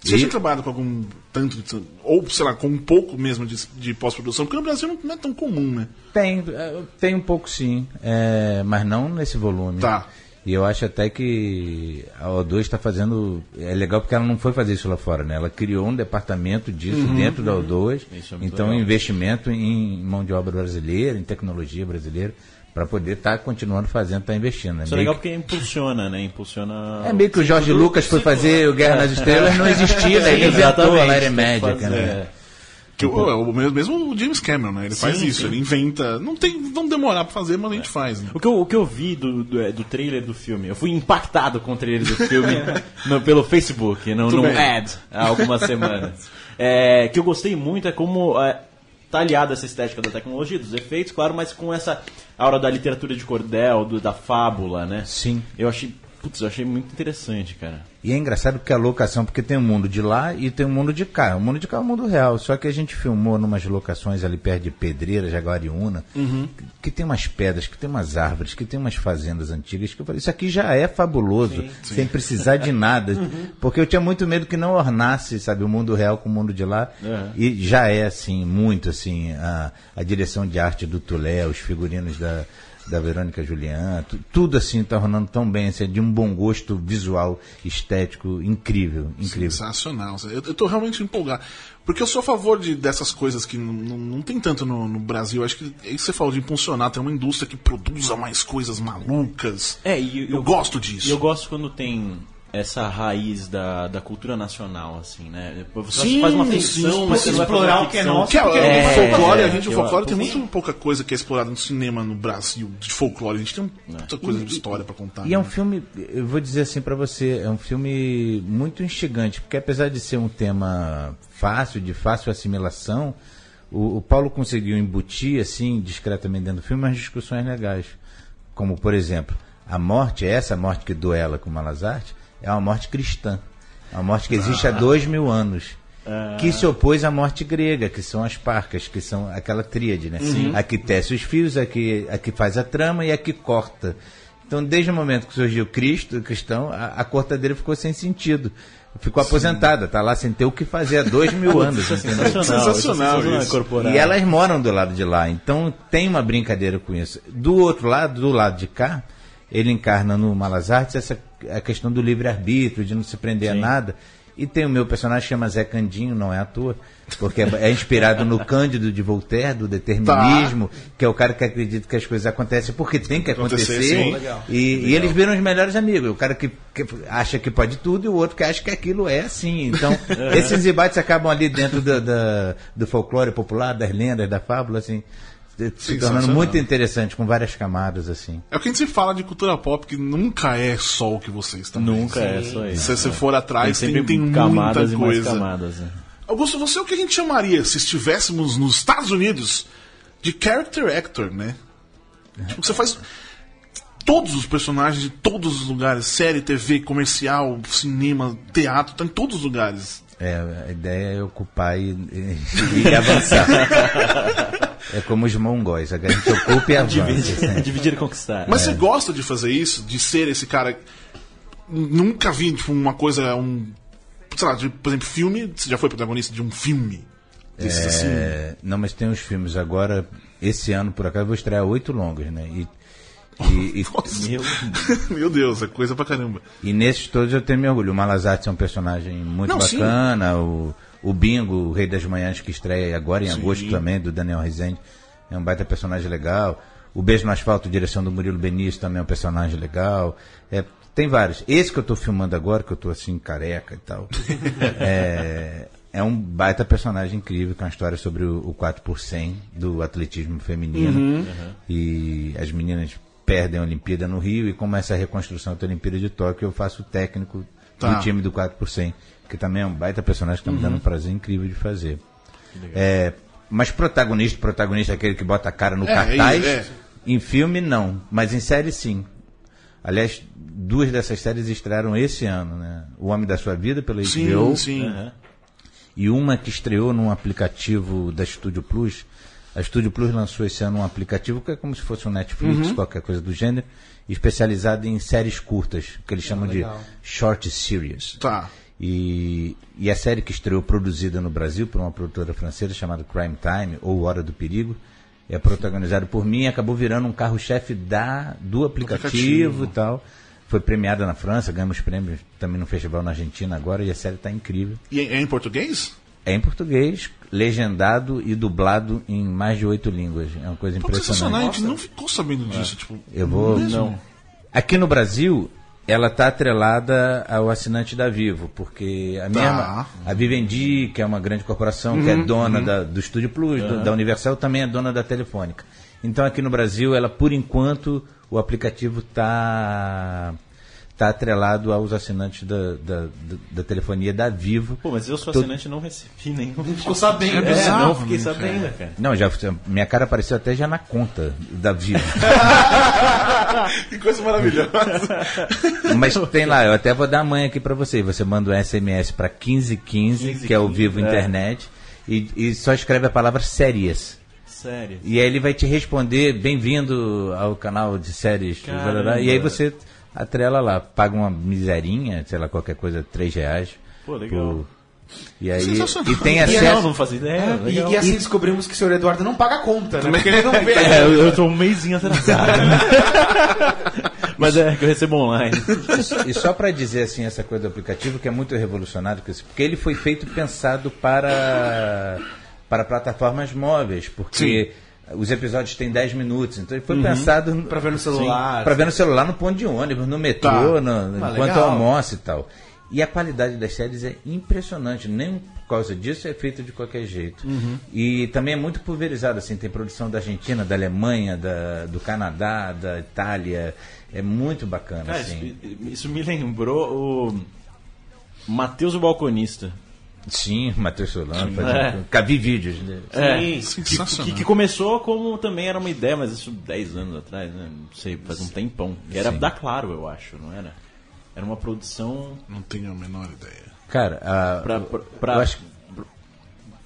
Você E- tinha trabalhado com algum tanto, de- ou sei lá, com um pouco mesmo de, de pós-produção? Porque no Brasil não é tão comum, né? Tem, eh, tem um pouco sim, é, mas não nesse volume. Tá. E eu acho até que a O2 está fazendo. É legal porque ela não foi fazer isso lá fora, né? Ela criou um departamento disso Uhum. dentro da O2. Isso é então, legal. investimento em mão de obra brasileira, em tecnologia brasileira, para poder estar continuando fazendo, estar investindo. Né? Isso é Meio legal porque impulsiona, né? Impulsiona. É meio que o Jorge Lucas foi fazer o Guerra nas Estrelas, não existia, né? *laughs* Ele inventou a que Magic, né? é. Que o, o mesmo, mesmo o James Cameron, né? Ele faz isso, ele inventa. Não tem. Vamos demorar pra fazer, mas a gente faz, né? O que, eu, o que eu vi do, do, é, do trailer do filme, eu fui impactado com o trailer do filme *laughs* no- pelo Facebook, no, Tudo no bem. ad, há algumas semanas. É, que eu gostei muito é como é, aliada essa estética da tecnologia, dos efeitos, claro, mas com essa aura da literatura de cordel, do- da fábula, né? Sim. Eu achei, putz, eu achei muito interessante, cara. E é engraçado porque a locação, porque tem o mundo de lá e tem o mundo de cá. O mundo de cá é o mundo real. Só que a gente filmou numas locações ali perto de Pedreira, Jaguariúna, que, que tem umas pedras, que tem umas árvores, que tem umas fazendas antigas. Que eu falei, isso aqui já é fabuloso, sem precisar de nada. *laughs* Porque eu tinha muito medo que não ornasse, sabe, o mundo real com o mundo de lá. É. E já é, assim, muito, assim, a, a direção de arte do Tulé, os figurinos da da Verônica Julian, tu- tudo assim está rolando tão bem, assim, de um bom gosto visual, estético, incrível, incrível. Sensacional. Eu, eu tô realmente empolgado. Porque eu sou a favor de, dessas coisas que não, não, não tem tanto no, no Brasil. Acho que é isso que você falou de impulsionar. Tem uma indústria que produza mais coisas malucas. É, e Eu gosto disso. E eu gosto quando tem essa raiz da, da cultura nacional, assim, né? Você Sim, faz uma sim, ficção, mas você explorar o que é nosso, Que é, porque o é, folclore, é, a gente, o eu- folclore tem sim. muito pouca coisa que é explorada no cinema no Brasil, de folclore. A gente tem muita coisa de história pra contar. E é um né? filme, eu vou dizer assim para você, é um filme muito instigante, porque apesar de ser um tema fácil, de fácil assimilação, o, o Paulo conseguiu embutir, assim, discretamente dentro do filme, umas discussões legais. Como, por exemplo, a morte, essa morte que duela com Malazarte, é uma morte cristã. É uma morte que existe há dois mil anos. Que se opôs à morte grega, que são as parcas, que são aquela tríade, né? A que tece os fios, a que, a que faz a trama e a que corta. Então, desde o momento que surgiu Cristo, o cristão, a, a cortadeira ficou sem sentido. Ficou aposentada, tá lá sem ter o que fazer há dois mil *laughs* anos. Sensacional, Sensacional isso é isso. corporal. E elas moram do lado de lá, então tem uma brincadeira com isso. Do outro lado, do lado de cá, ele encarna no Malas Artes essa a questão do livre-arbítrio, de não se prender a nada. E tem o meu personagem que chama Zé Candinho, não é à toa, porque é, é inspirado no Cândido de Voltaire, do determinismo, que é o cara que acredita que as coisas acontecem porque tem que Acontecer, acontecer. sim. Legal. E, e eles viram os melhores amigos. O cara que, que acha que pode tudo e o outro que acha que aquilo é assim. Então, *laughs* esses embates acabam ali dentro do, da- do folclore popular, das lendas, da fábula, assim, se tornando muito interessante, com várias camadas, assim. É o que a gente se fala de cultura pop, que nunca é só o que vocês também. Nunca é só isso. Se você for Tem atrás, tem, sempre tem camadas muita e mais coisa. camadas. Né? Augusto, você é o que a gente chamaria, se estivéssemos nos Estados Unidos, de character actor, né? Tipo, você faz todos os personagens de todos os lugares, série, TV, comercial, cinema, teatro, tá em todos os lugares. É, a ideia é ocupar e, e- e avançar. *laughs* é como os mongóis, a gente ocupa e *laughs* avança. assim. *laughs* Dividir e conquistar. Mas você gosta de fazer isso? De ser esse cara. Nunca vi tipo, uma coisa. Um, sei lá, de, por exemplo, filme. Você já foi protagonista de um filme? Desses assim. É, não, mas tem os filmes agora, esse ano, por acaso, eu vou estrear oito longas, né? E, e, e-. *laughs* Meu, Meu Deus, é coisa pra caramba. E nesses todos eu tenho meu orgulho. O Malazarte é um personagem muito Não, sim. bacana. O, o Bingo, o Rei das Manhãs, que estreia agora em Sim. agosto também, do Daniel Rezende, é um baita personagem legal. O Beijo no Asfalto, direção do Murilo Benício, também é um personagem legal. É, tem vários. Esse que eu estou filmando agora, que eu estou assim, careca e tal, *laughs* é, é um baita personagem incrível, com uma história sobre o, o 4 por 100 do atletismo feminino. Uhum. E as meninas perdem a Olimpíada no Rio, e como essa reconstrução da Olimpíada de Tóquio, eu faço o técnico Tá. do time do 4 por 100, que também é um baita personagem que está me dando um prazer incrível de fazer. É, mas protagonista, protagonista é aquele que bota a cara no É, cartaz, é. em filme não, mas em série sim. Aliás, duas dessas séries estrearam esse ano, né? O Homem da Sua Vida pela Sim, HBO sim. e uma que estreou num aplicativo da Studio Plus. A Studio Plus lançou esse ano um aplicativo que é como se fosse um Netflix, qualquer coisa do gênero, especializado em séries curtas, que eles chamam legal. de short series. Tá. E, E a série que estreou produzida no Brasil por uma produtora francesa chamada Crime Time, ou Hora do Perigo, é protagonizada por mim e acabou virando um carro-chefe da do aplicativo, Aplicativo. e tal. Foi premiada na França, ganhamos prêmios também no festival na Argentina agora e a série está incrível. E é é em português? É em português, legendado e dublado em mais de oito línguas. É uma coisa Pô, que sensacional, a impressionante. gente não ficou sabendo disso. Tipo, Eu vou. mesmo? Aqui no Brasil, ela está atrelada ao assinante da Vivo, porque a minha Tá. a Vivendi, que é uma grande corporação que é dona da- do Estúdio Plus, do- da Universal, também é dona da Telefônica. Então aqui no Brasil, ela por enquanto o aplicativo está tá atrelado aos assinantes da, da, da- da telefonia da Vivo. Pô, mas eu sou Tô- assinante e não recebi nenhum. Ficou sabendo. É É, bizarro, não fiquei né, sabendo, cara. Não, já minha cara apareceu até já na conta da Vivo. *laughs* Que coisa maravilhosa. *laughs* Mas tem lá, eu até vou dar a manha aqui pra você. Você manda um SMS pra 1515, que é o Vivo é. Internet, e, e só escreve a palavra séries. Sério. E aí ele vai te responder, bem-vindo ao canal de séries. Caramba. E aí você atrela lá, paga uma miserinha, sei lá, qualquer coisa, 3 reais. Pô, legal. por- E aí e tem E não, acesso. não fazia ideia. E, legal. e assim descobrimos que o senhor Eduardo não paga a conta, né? Porque ele não vê. *laughs* É, eu, eu tô um mêsinho atrasado. *laughs* Mas é que eu recebo online. E só para dizer assim essa coisa do aplicativo que é muito revolucionário, que- porque ele foi feito pensado para para plataformas móveis, porque os episódios têm 10 minutos, então ele foi pensado Pra ver no celular. para ver no celular, no ponto de ônibus, no metrô, Tá. no- Ah, enquanto legal. almoça e tal. E a qualidade das séries é impressionante, nem por causa disso é feito de qualquer jeito. Uhum. E também é muito pulverizado, assim, tem produção da Argentina, da Alemanha, da, do Canadá, da Itália, é muito bacana, Cara, assim. isso, isso me lembrou o Matheus o Balconista. Sim, Matheus Solano, É. fazia- cabi vídeos. Né? É, Sim. que, Sensacional. que, que começou como também era uma ideia, mas isso 10 anos atrás, né? Não sei, faz um tempão. E era Sim. da Claro, eu acho, não era? Era uma produção Não tenho a menor ideia. Cara, a- pra. pra, pra- eu acho,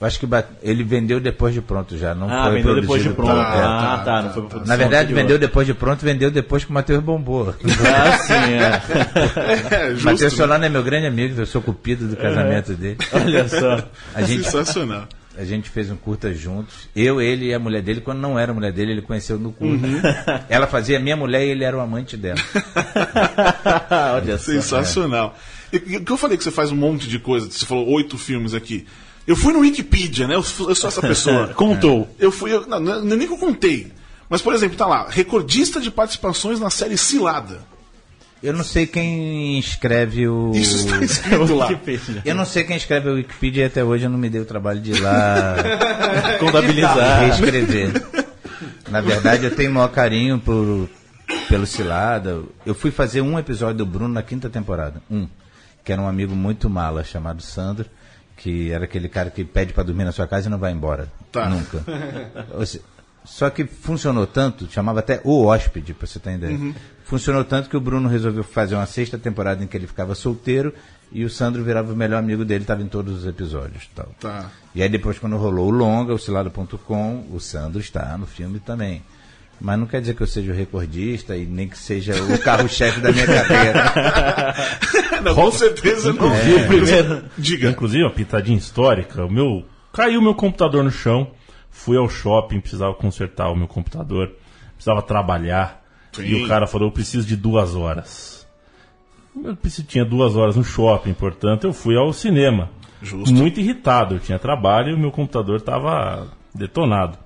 acho que ele vendeu depois de pronto já, não ah, foi vendeu depois de pronto. é. ah, tá, tá, tá, não foi pra produção Na verdade, anterior. vendeu depois de pronto, vendeu depois que o Matheus bombou. Ah, sim, é. *laughs* É, justo. Matheus né? Solano é meu grande amigo, eu sou cupido do casamento dele. Olha só. A gente, Sensacional. a gente fez um curta juntos. Eu, ele e a mulher dele, quando não era mulher dele, ele conheceu no curta. Uhum. *laughs* Ela fazia minha mulher e ele era o amante dela. *laughs* Olha só. Sensacional. E e o que eu falei que você faz um monte de coisa, você falou oito filmes aqui. Eu fui no Wikipedia, né? Eu, eu sou essa pessoa. *laughs* Contou. Eu fui. Eu, não, não, é nem que eu contei. Mas, por exemplo, tá lá, recordista de participações na série Cilada. Eu não sei quem escreve o. Isso está escrito *laughs* lá. Eu não sei quem escreve o Wikipedia e até hoje eu não me dei o trabalho de ir lá *laughs* Contabilizar. reescrever. Na verdade, eu tenho o maior carinho por, pelo Cilada. Eu fui fazer um episódio do Bruno na quinta temporada. Um. Que era um amigo muito mala chamado Sandro. Que era aquele cara que pede pra dormir na sua casa e não vai embora. Tá. Nunca. *laughs* Só que funcionou tanto, chamava até o hóspede, pra você ter ideia. Funcionou tanto que o Bruno resolveu fazer uma sexta temporada em que ele ficava solteiro e o Sandro virava o melhor amigo dele, estava em todos os episódios. Tal. Tá. E aí depois, quando rolou o longa, o cilado.com, o Sandro está no filme também. Mas não quer dizer que eu seja o recordista e nem que seja o carro-chefe da minha carreira. *laughs* não, com certeza não. Inclusive, primeiro- Diga. Inclusive, uma pitadinha histórica. O meu, caiu meu computador no chão. Fui ao shopping, precisava consertar o meu computador. Precisava trabalhar. Sim. E o cara falou, eu preciso de duas horas. Eu tinha duas horas no shopping, portanto, eu fui ao cinema. Justo. Muito irritado. Eu tinha trabalho e o meu computador estava detonado.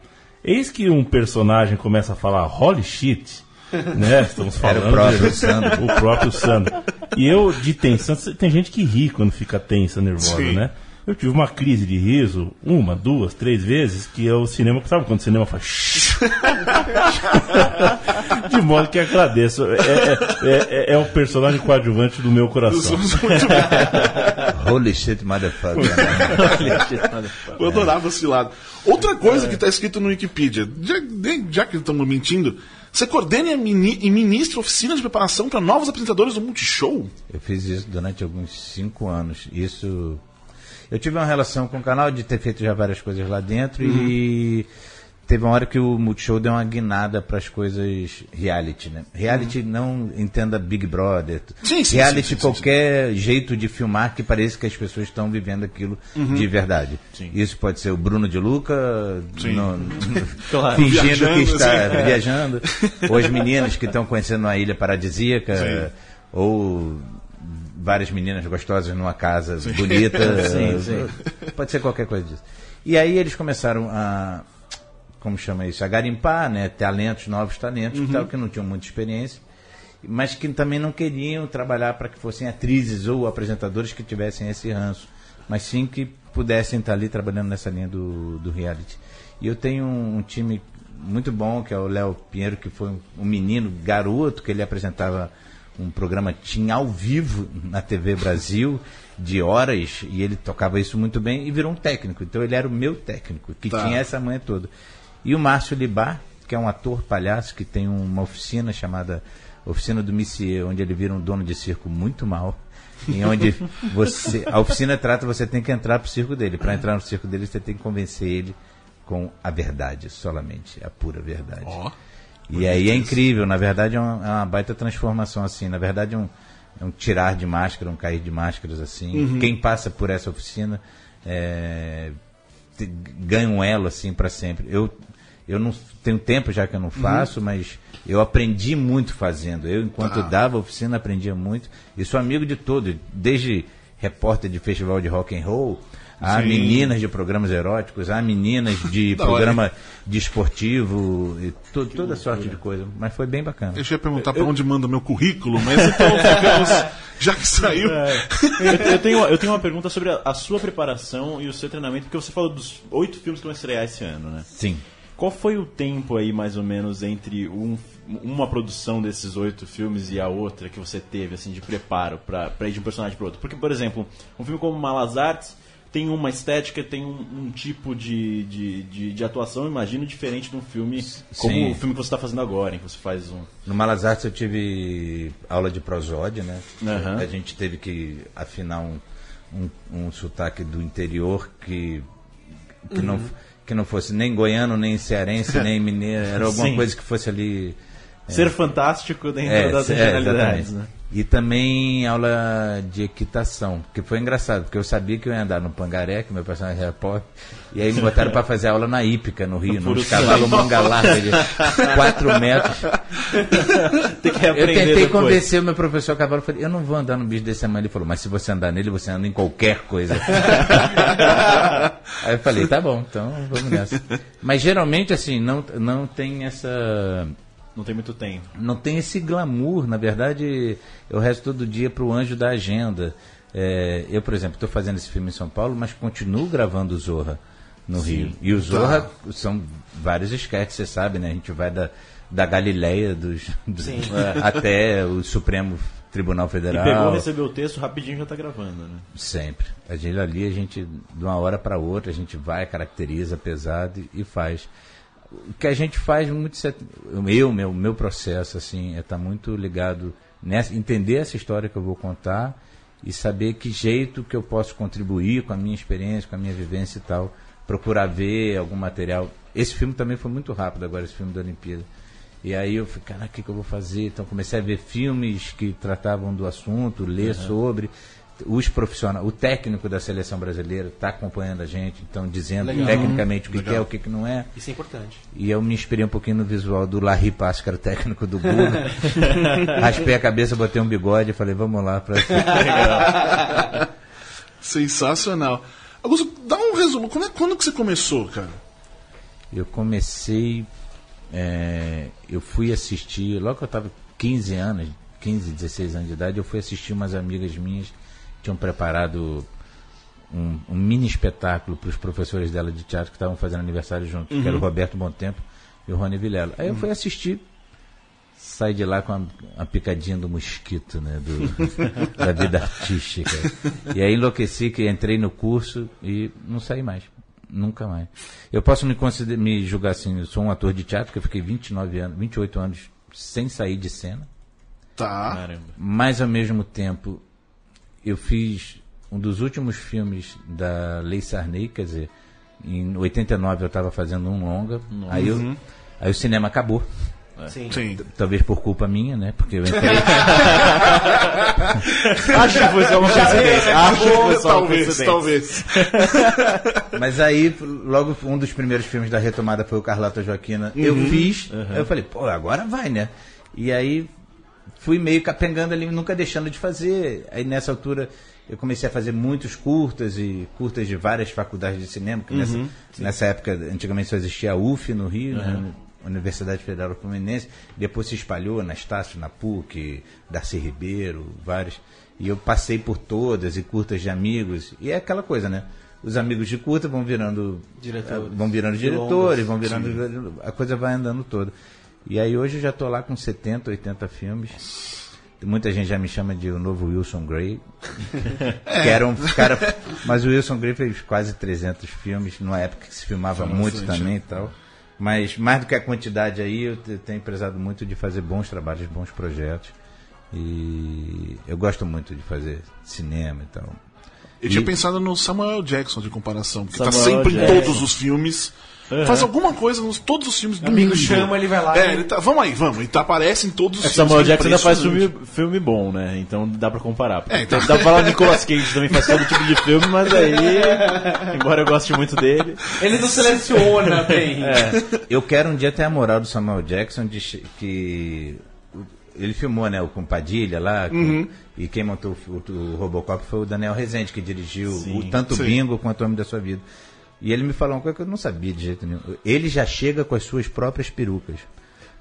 Eis que um personagem começa a falar holy shit. *laughs* Né? Estamos falando o próprio Sandro. *laughs* o próprio Sandro. E eu, de tensão, tem gente que ri quando fica tensa, nervosa, Sim. né? Eu tive uma crise de riso, uma, duas, três vezes, que é o cinema, sabe quando o cinema faz. *laughs* De modo que agradeço. É, é, é- é o personagem coadjuvante do meu coração. *laughs* Holy shit, motherfucker. Eu adorava Cilada. Outra coisa que está escrito no Wikipedia, já, já que estamos mentindo, você coordena e mini- ministra oficina de preparação para novos apresentadores do Multishow? Eu fiz isso durante alguns cinco anos. Isso. Eu tive uma relação com o canal de ter feito já várias coisas lá dentro e teve uma hora que o Multishow deu uma guinada para as coisas reality, né? Reality não entenda Big Brother. Sim, sim, reality sim, qualquer jeito de filmar que pareça que as pessoas estão vivendo aquilo de verdade. Isso pode ser o Bruno de Luca no- *laughs* *laughs* Claro. fingindo Viajando, que está viajando, *laughs* ou as meninas que estão conhecendo uma ilha paradisíaca, ou várias meninas gostosas numa casa bonita. Sim, sim. Pode ser qualquer coisa disso. E aí eles começaram a, como chama isso, a garimpar, né, talentos, novos talentos, Uhum. que, tal, que não tinham muita experiência, mas que também não queriam trabalhar para que fossem atrizes ou apresentadores que tivessem esse ranço, mas sim que pudessem estar ali trabalhando nessa linha do, do reality. E eu tenho um, um time muito bom, que é o Léo Pinheiro, que foi um, menino, garoto, que ele apresentava um programa tinha ao vivo na TV Brasil de horas e ele tocava isso muito bem e virou um técnico. Então ele era o meu técnico, que Tá. tinha essa manha toda. E o Márcio Libar, que é um ator palhaço que tem uma oficina chamada Oficina do Missier, onde ele vira um dono de circo muito mal. Em onde *laughs* você. A oficina trata, você tem que entrar pro circo dele. Para entrar no circo dele, você tem que convencer ele com a verdade, solamente, a pura verdade. Ó. E aí é incrível, na verdade é uma, é uma baita transformação assim, na verdade é um, é um tirar de máscara, um cair de máscaras assim. Quem passa por essa oficina é, ganha um elo assim para sempre. Eu eu não tenho tempo já que eu não faço, mas eu aprendi muito fazendo. Eu enquanto dava oficina aprendia muito e sou amigo de todo, desde repórter de festival de rock and roll, a Sim. meninas de programas eróticos, a meninas de *laughs* programa de esportivo, e to- toda sorte de coisa. Mas foi bem bacana. Eu ia perguntar pra onde manda meu currículo, mas então *laughs* ficamos, já que saiu. eu, eu tenho, eu tenho uma pergunta sobre a, a sua preparação e o seu treinamento, porque você falou dos oito filmes que vão estrear esse ano, né? Sim. Qual foi o tempo aí, mais ou menos, entre um- uma produção desses oito filmes e a outra que você teve, assim, de preparo pra, pra ir de um personagem pro outro? Porque, por exemplo, um filme como Malas Artes tem uma estética, tem um, um tipo de, de, de, de atuação, imagino, diferente de um filme como Sim. o filme que você está fazendo agora, em que você faz um... No Malas Artes eu tive aula de prosódia, né? Aham. A gente teve que afinar um, um, um sotaque do interior que, que, não, que não fosse nem goiano, nem cearense, *laughs* nem mineiro. Era alguma Sim. coisa que fosse ali. Ser fantástico dentro É, das é, regionalidades, exatamente. né? E também aula de equitação, que foi engraçado, porque eu sabia que eu ia andar no Pangaré, que meu personagem era pobre, e aí me botaram para fazer aula na Ípica, no Rio, num cavalo manga larga de 4 metros. Tem que Eu tentei convencer o meu professor cavalo, falei, eu não vou andar no bicho desse tamanho. Ele falou, mas se você andar nele, você anda em qualquer coisa. *laughs* Aí eu falei, tá bom, então vamos nessa. Mas geralmente, assim, não, não tem essa Não tem muito tempo. não tem esse glamour. Na verdade, eu resto todo dia para o anjo da agenda. É, eu, por exemplo, estou fazendo esse filme em São Paulo, mas continuo gravando o Zorra no Rio. E o Zorra são vários esquetes, você sabe, né? A gente vai da, da Galileia dos, dos- *laughs* até o Supremo Tribunal E Federal. pegou, recebeu o texto, rapidinho já tá gravando, né? Sempre. A gente ali, a gente, de uma hora para outra, a gente vai, caracteriza pesado e, e faz. O que a gente faz muito. Eu, meu, meu processo, assim, é estar muito ligado nessa. Entender essa história que eu vou contar e saber que jeito que eu posso contribuir com a minha experiência, com a minha vivência e tal. Procurar ver algum material. Esse filme também foi muito rápido agora, esse filme da Olimpíada. E aí eu falei, cara, o que, que eu vou fazer? Então comecei a ver filmes que tratavam do assunto, ler sobre. Os profissionais, o técnico da seleção brasileira está acompanhando a gente, então dizendo Legal. tecnicamente o que, que é, o que, que não é. Isso é importante. E eu me inspirei um pouquinho no visual do Larry Pass, que era o técnico do Google. *laughs* Raspei a cabeça, botei um bigode e falei, vamos lá. Pra... *laughs* Sensacional. Augusto, dá um resumo. Como é, quando que você começou, cara? Eu comecei. é, eu fui assistir, logo que eu estava 15 anos, 15, 16 anos de idade, eu fui assistir umas amigas minhas tinham preparado um, um mini espetáculo para os professores dela de teatro que estavam fazendo aniversário juntos, que era o Roberto Montempo e o Rony Vilela. Aí eu fui assistir, saí de lá com a, a picadinha do mosquito, né, do, *laughs* da vida artística. E aí enlouqueci que entrei no curso e não saí mais. Nunca mais. Eu posso me, consider, me julgar assim, eu sou um ator de teatro, que eu fiquei 29 anos, 28 anos sem sair de cena, Tá. Caramba. mas ao mesmo tempo eu fiz um dos últimos filmes da Lei Sarney, quer dizer, Em 89 eu estava fazendo um longa. Aí, eu, aí o cinema acabou. Sim. Sim. Talvez por culpa minha, né? Porque eu entrei. *laughs* Acho que foi só uma coincidência. Acho que foi só uma talvez, talvez. *laughs* Mas aí, logo um dos primeiros filmes da retomada foi o Carlota Joaquina. Eu fiz, aí eu falei, pô, agora vai, né? E aí fui meio capengando ali, nunca deixando de fazer. Aí nessa altura eu comecei a fazer muitos curtas e curtas de várias faculdades de cinema, que nessa, nessa época, antigamente só existia a UF no Rio, né? Universidade Federal Fluminense, depois se espalhou na Estácio, na PUC, Darcy Ribeiro, vários. E eu passei por todas e curtas de amigos. E é aquela coisa, né? Os amigos de curta vão virando Diretores. eh, vão virando diretores, longas. vão virando a coisa vai andando toda. E aí hoje eu já tô lá com 70, 80 filmes. Muita gente já me chama de o novo Wilson Gray. *laughs* que era um cara, mas o Wilson Gray fez quase 300 filmes, numa época que se filmava Foi muito bastante, também e tal. Mas mais do que a quantidade aí, eu te- tenho prezado muito de fazer bons trabalhos, bons projetos. E eu gosto muito de fazer cinema e tal. Eu tinha pensado no Samuel Jackson de comparação, porque tá Samuel sempre em Jackson. todos os filmes. Faz alguma coisa nos todos os filmes do amigo mundo. chama, ele vai lá É, e- ele tá, vamos aí, vamos. Ele tá, aparece em todos os É, filmes. Samuel que é Jackson ainda faz filme, filme bom, né? Então dá pra comparar. É, então. Dá pra falar do Nicolas Cage também faz todo tipo de filme, mas aí, *laughs* embora eu goste muito dele, Ele não seleciona bem. *laughs* Eu quero um dia ter a moral do Samuel Jackson de que ele filmou, né, o com Padilha lá, com- e quem montou o, o Robocop foi o Daniel Rezende, que dirigiu o, tanto o sim. Bingo quanto o Homem da Sua Vida. E ele me falou uma coisa que eu não sabia de jeito nenhum. Ele já chega com as suas próprias perucas.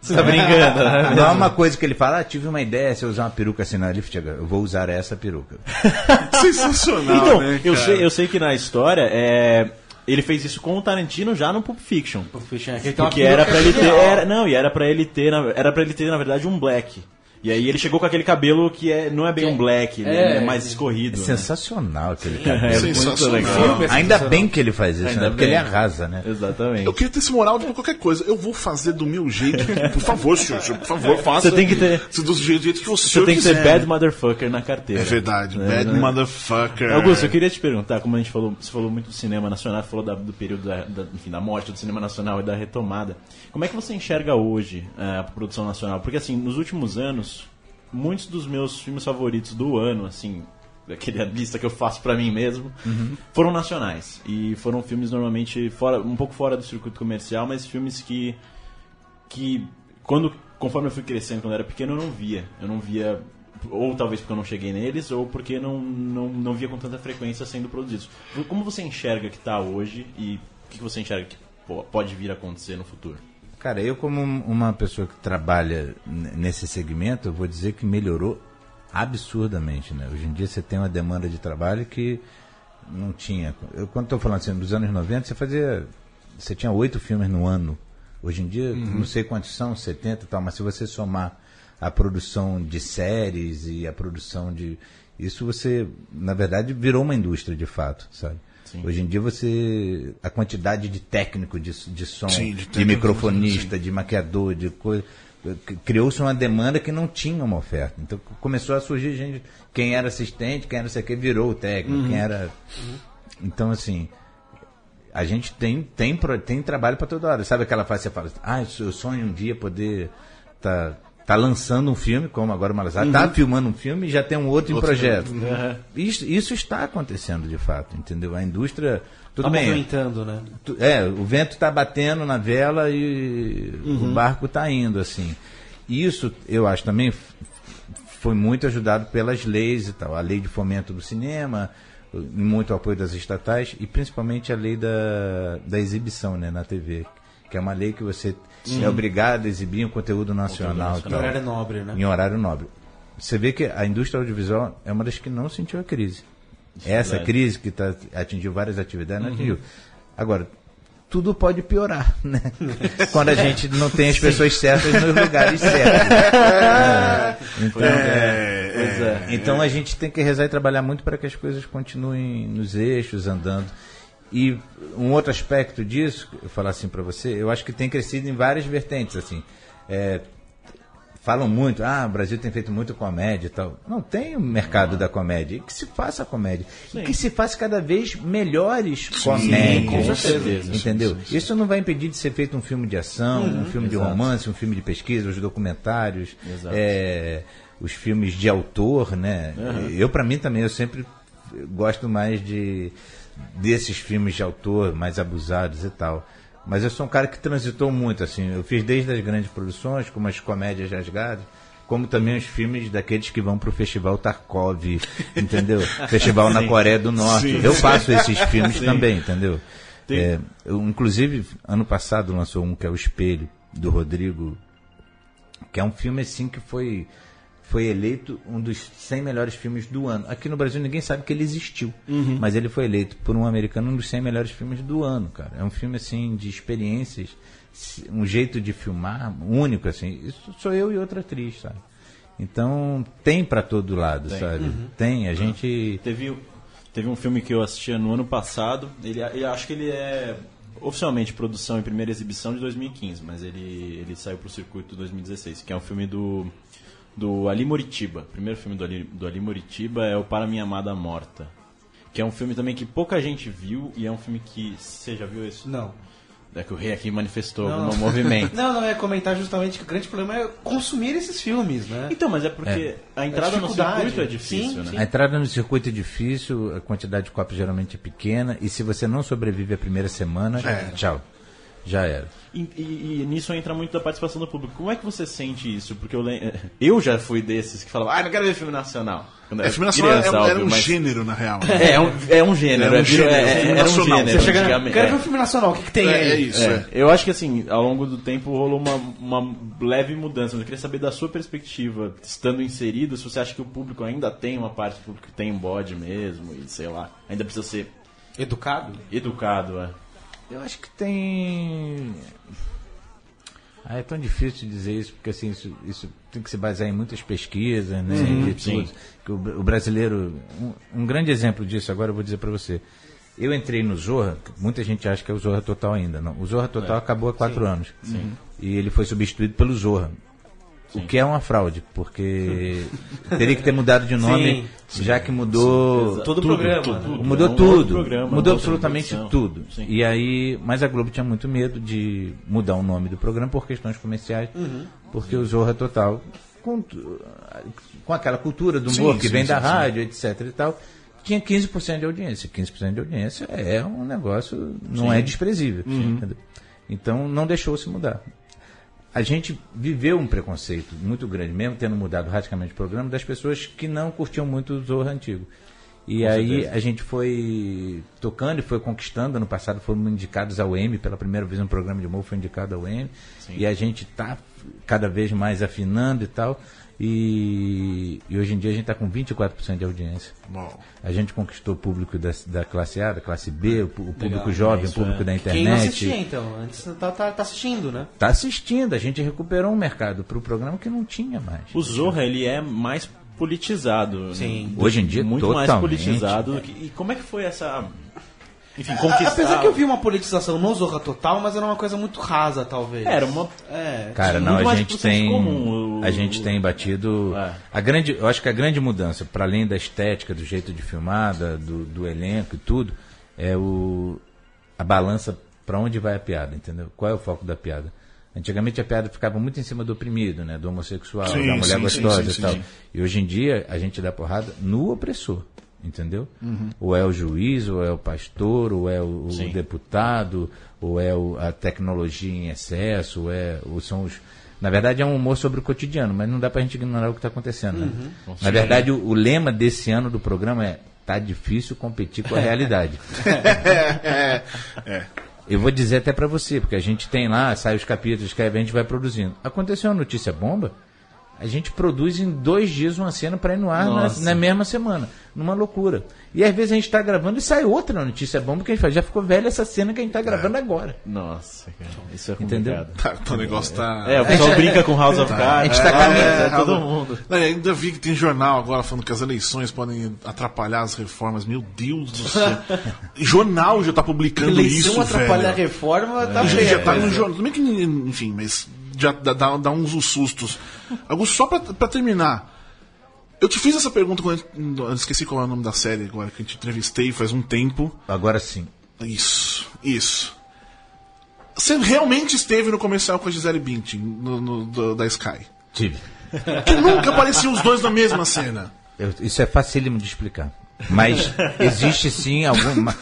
você tá brincando, né? Não é uma coisa que ele fala, ah, tive uma ideia, se eu usar uma peruca assim na lift, eu vou usar essa peruca. *laughs* Sensacional, Então, né, eu, sei, eu sei que na história, é, ele fez isso com o Tarantino já no Pulp Fiction. Porque Porque era pra ele ter. Era, não, e era pra ele ter. na- Era para ele ter, na verdade, um black. E aí ele chegou com aquele cabelo que é, não é bem um black, ele é, é, mais é. escorrido. É né? sensacional aquele *laughs* É cara. muito Sensacional. legal. Filme, Ainda bem que ele faz isso, Ainda né? Porque bem. ele arrasa, né? Exatamente. Eu queria ter esse moral de qualquer coisa. Eu vou fazer do meu jeito. Por favor, senhor. senhor, Por favor, faça. Você tem que ter- Do jeito que você Você tem que ser quiser. bad motherfucker na carteira. É verdade. É, bad né? motherfucker. Augusto, eu queria te perguntar, como a gente falou, você falou muito do cinema nacional, falou da- do período da, da- enfim, da morte do cinema nacional e da retomada. Como é que você enxerga hoje eh, a produção nacional? Porque assim, nos últimos anos, muitos dos meus filmes favoritos do ano, assim, daquela *laughs* lista que eu faço pra mim mesmo, foram nacionais. E foram filmes normalmente fora, um pouco fora do circuito comercial, mas filmes que que quando conforme eu fui crescendo quando eu era pequeno eu não via. Eu não via ou talvez porque eu não cheguei neles ou porque não não, não via com tanta frequência sendo produzidos. Como você enxerga que está hoje e o que você enxerga que pode vir a acontecer no futuro Cara, eu como um- uma pessoa que trabalha nesse segmento, eu vou dizer que melhorou absurdamente, né? Hoje em dia você tem uma demanda de trabalho que não tinha. Eu, quando estou falando assim, dos anos 90, você fazia... Você tinha oito filmes no ano. Hoje em dia, não sei quantos são, 70 e tal, mas se você somar a produção de séries e a produção de... Isso você, na verdade, virou uma indústria de fato, sabe? Hoje em dia você. A quantidade de técnico de, de som, Sim, de de, técnico, microfonista, de maquiador, de coisa. Criou-se uma demanda que não tinha uma oferta. Então começou a surgir gente. Quem era assistente, quem era isso aqui, virou o técnico, quem era. Então, assim. A gente tem, tem, tem trabalho para toda hora. Sabe aquela fase que você fala, ah, eu sonho um dia poder tá, tá lançando um filme, como agora o Malazar, tá filmando um filme e já tem um outro, em Outro projeto. Isso, isso está acontecendo de fato, entendeu? A indústria. Tudo Tá bem. movimentando, né? É, o vento está batendo na vela e o barco está indo, assim. Isso, eu acho também, foi muito ajudado pelas leis e tal. A lei de fomento do cinema, muito apoio das estatais e principalmente a lei da, da exibição né, na TV, que é uma lei que você é obrigado a exibir um conteúdo nacional. e Em horário nobre, né? em horário nobre. Você vê que a indústria audiovisual é uma das que não sentiu a crise. Essa verdade. crise que tá, atingiu várias atividades, não atingiu. Agora, tudo pode piorar, *laughs* né? Quando a gente não tem as *laughs* pessoas certas nos lugares *laughs* certos. É. Então, É, é. é. então a gente tem que rezar e trabalhar muito para que as coisas continuem nos eixos, andando. E um outro aspecto disso, eu falar assim para você, eu acho que tem crescido em várias vertentes, assim. É, falam muito, ah, o Brasil tem feito muito comédia e tal. Não tem o mercado da comédia. E que se faça comédia. E que se faça cada vez melhores comédias. com certeza. Entendeu? Isso não vai impedir de ser feito um filme de ação, um filme de romance, um filme de pesquisa, os documentários, Exato. é, os filmes de autor, né? Eu, para mim, também, eu sempre gosto mais de desses filmes de autor mais abusados e tal. Mas eu sou um cara que transitou muito, assim. Eu fiz desde as grandes produções, como as comédias rasgadas, como também os filmes daqueles que vão pro Festival Tarkov, *laughs* entendeu? Festival na Coreia do Norte. Sim. Eu faço esses filmes também, entendeu? É, eu, inclusive, ano passado lançou um que é O Espelho, do Rodrigo, que é um filme assim que foi foi eleito um dos 100 melhores filmes do ano. Aqui no Brasil ninguém sabe que ele existiu, mas ele foi eleito por um americano um dos 100 melhores filmes do ano, cara. É um filme assim de experiências, um jeito de filmar único assim. Isso sou eu e outra atriz, sabe? Então tem pra todo lado, sabe? Tem, a gente Teve, teve um filme que eu assistia no ano passado. Ele, ele acho que ele é oficialmente produção e primeira exibição de 2015, mas ele, ele saiu pro circuito 2016, que é um filme do do Ali Moritiba. O primeiro filme do Ali, do Ali Moritiba é o Para Minha Amada Morta, que é um filme também que pouca gente viu e é um filme que você já viu isso? Não. É que o rei aqui manifestou Não. no movimento. *laughs* Não, não, é comentar justamente que o grande problema é consumir esses filmes, né? Então, mas é porque a entrada no dificuldade. circuito é difícil, Sim, né? sim. A entrada no circuito é difícil, a quantidade de copos geralmente é pequena, e se você não sobrevive a primeira semana, tchau. Já era. E, e- e nisso entra muito da participação do público. Como é que você sente isso? Porque eu, *laughs* eu já fui desses que falavam, ah, não quero ver filme nacional. Quando É, era filme nacional criança, era, era óbvio, um mas- gênero, na real. É, é um, é um gênero. É um é, gênero, é- é um era um gênero. Você chega, quero É. ver um filme nacional, o que, que tem É, aí? é isso, É, é. eu acho que assim, ao longo do tempo rolou uma, uma leve mudança. Mas eu queria saber da sua perspectiva, estando inserido, se você acha que o público ainda tem uma parte do público que tem um bode mesmo, e sei lá, ainda precisa ser Educado? educado, é. Eu acho que tem. Ah, é tão difícil dizer isso, porque assim, isso, isso tem que se basear em muitas pesquisas, né? tudo. sim. Que o, o brasileiro. Um, um grande exemplo disso, agora eu vou dizer para você. Eu entrei no Zorra, muita gente acha que é o Zorra Total ainda. Não, o Zorra Total acabou há quatro anos. E ele foi substituído pelo Zorra. O que é uma fraude, porque teria que ter mudado de nome, já que mudou. Todo o programa. tudo. né? Mudou tudo. programa, mudou absolutamente produção. tudo. Sim. E aí, mas a Globo tinha muito medo de mudar o nome do programa por questões comerciais, Uhum. porque o Zorra Total, com, com aquela cultura do humor Sim, que sim, vem sim, da sim. rádio, etc e tal, tinha 15% de audiência. 15% de audiência é um negócio, não é desprezível. Uhum. Então não deixou-se mudar. A gente viveu um preconceito muito grande, mesmo tendo mudado radicalmente o programa, das pessoas que não curtiam muito o Zorro antigo. E aí a gente foi tocando e foi conquistando. Ano passado fomos indicados ao M, pela primeira vez um programa de humor foi indicado ao M. E a gente está cada vez mais afinando e tal. E, e hoje em dia a gente está com 24% de audiência. Bom, A gente conquistou o público da, da classe A, da classe B, o, o público Legal, jovem, o público é. da internet. Quem não assistia, então? Antes tá, tá, tá assistindo, né? Tá assistindo, a gente recuperou um mercado para o programa que não tinha mais. O Zorra, ele é mais politizado. Sim. Do- Hoje em dia, Muito mais totalmente. politizado. do que- E como é que foi essa... Enfim, conquistar... Apesar que eu vi uma politização no Zorra Total, mas era uma coisa muito rasa, talvez. Era uma... É. Cara, não, a mais gente tem comum, o- a gente tem batido É. a grande, eu acho que a grande mudança, para além da estética, do jeito de filmar, da- do, do elenco e tudo, é o a balança para onde vai a piada, entendeu? Qual é o foco da piada? Antigamente a piada ficava muito em cima do oprimido, né, do homossexual, Sim, da mulher sim, gostosa sim, e tal. E hoje em dia a gente dá porrada no opressor, entendeu? Uhum. Ou é o juiz, ou é o pastor, ou é o, o deputado, ou é o- a tecnologia em excesso, ou, é, ou são os. Na verdade é um humor sobre o cotidiano, mas não dá pra gente ignorar o que está acontecendo. né? Na verdade, o, o lema desse ano do programa é tá difícil competir com a realidade. *laughs* é, é. Eu vou dizer até pra você, porque a gente tem lá, sai os capítulos, escreve, a gente vai produzindo. Aconteceu uma notícia bomba, a gente produz em dois dias uma cena para ir no ar na, na mesma semana. Numa loucura. E às vezes a gente tá gravando e sai outra notícia bomba que a gente fala, já ficou velha essa cena que a gente tá gravando agora. Nossa, cara, isso é Entendeu? complicado. Tá, o negócio tá. É, o pessoal brinca com House of Cards. A gente tá é, caminhando, é, todo mundo. Não, ainda vi que tem jornal agora falando que as eleições podem atrapalhar as reformas. Meu Deus do céu. *laughs* jornal já tá publicando Eleição isso, atrapalhar a velho. reforma, tá já, feio. já tá no jornal. Também que, enfim, mas já dá, dá, dá uns sustos. Augusto, só pra, pra terminar. Eu te fiz essa pergunta quando eu esqueci qual é o nome da série agora, que eu te entrevistei faz um tempo. Agora sim. Isso, isso. Você realmente esteve no comercial com a Gisele Bündchen, no, no- do- da Sky. Tive. Que nunca apareciam os dois na mesma cena. Eu- isso é facílimo de explicar. Mas existe sim alguma.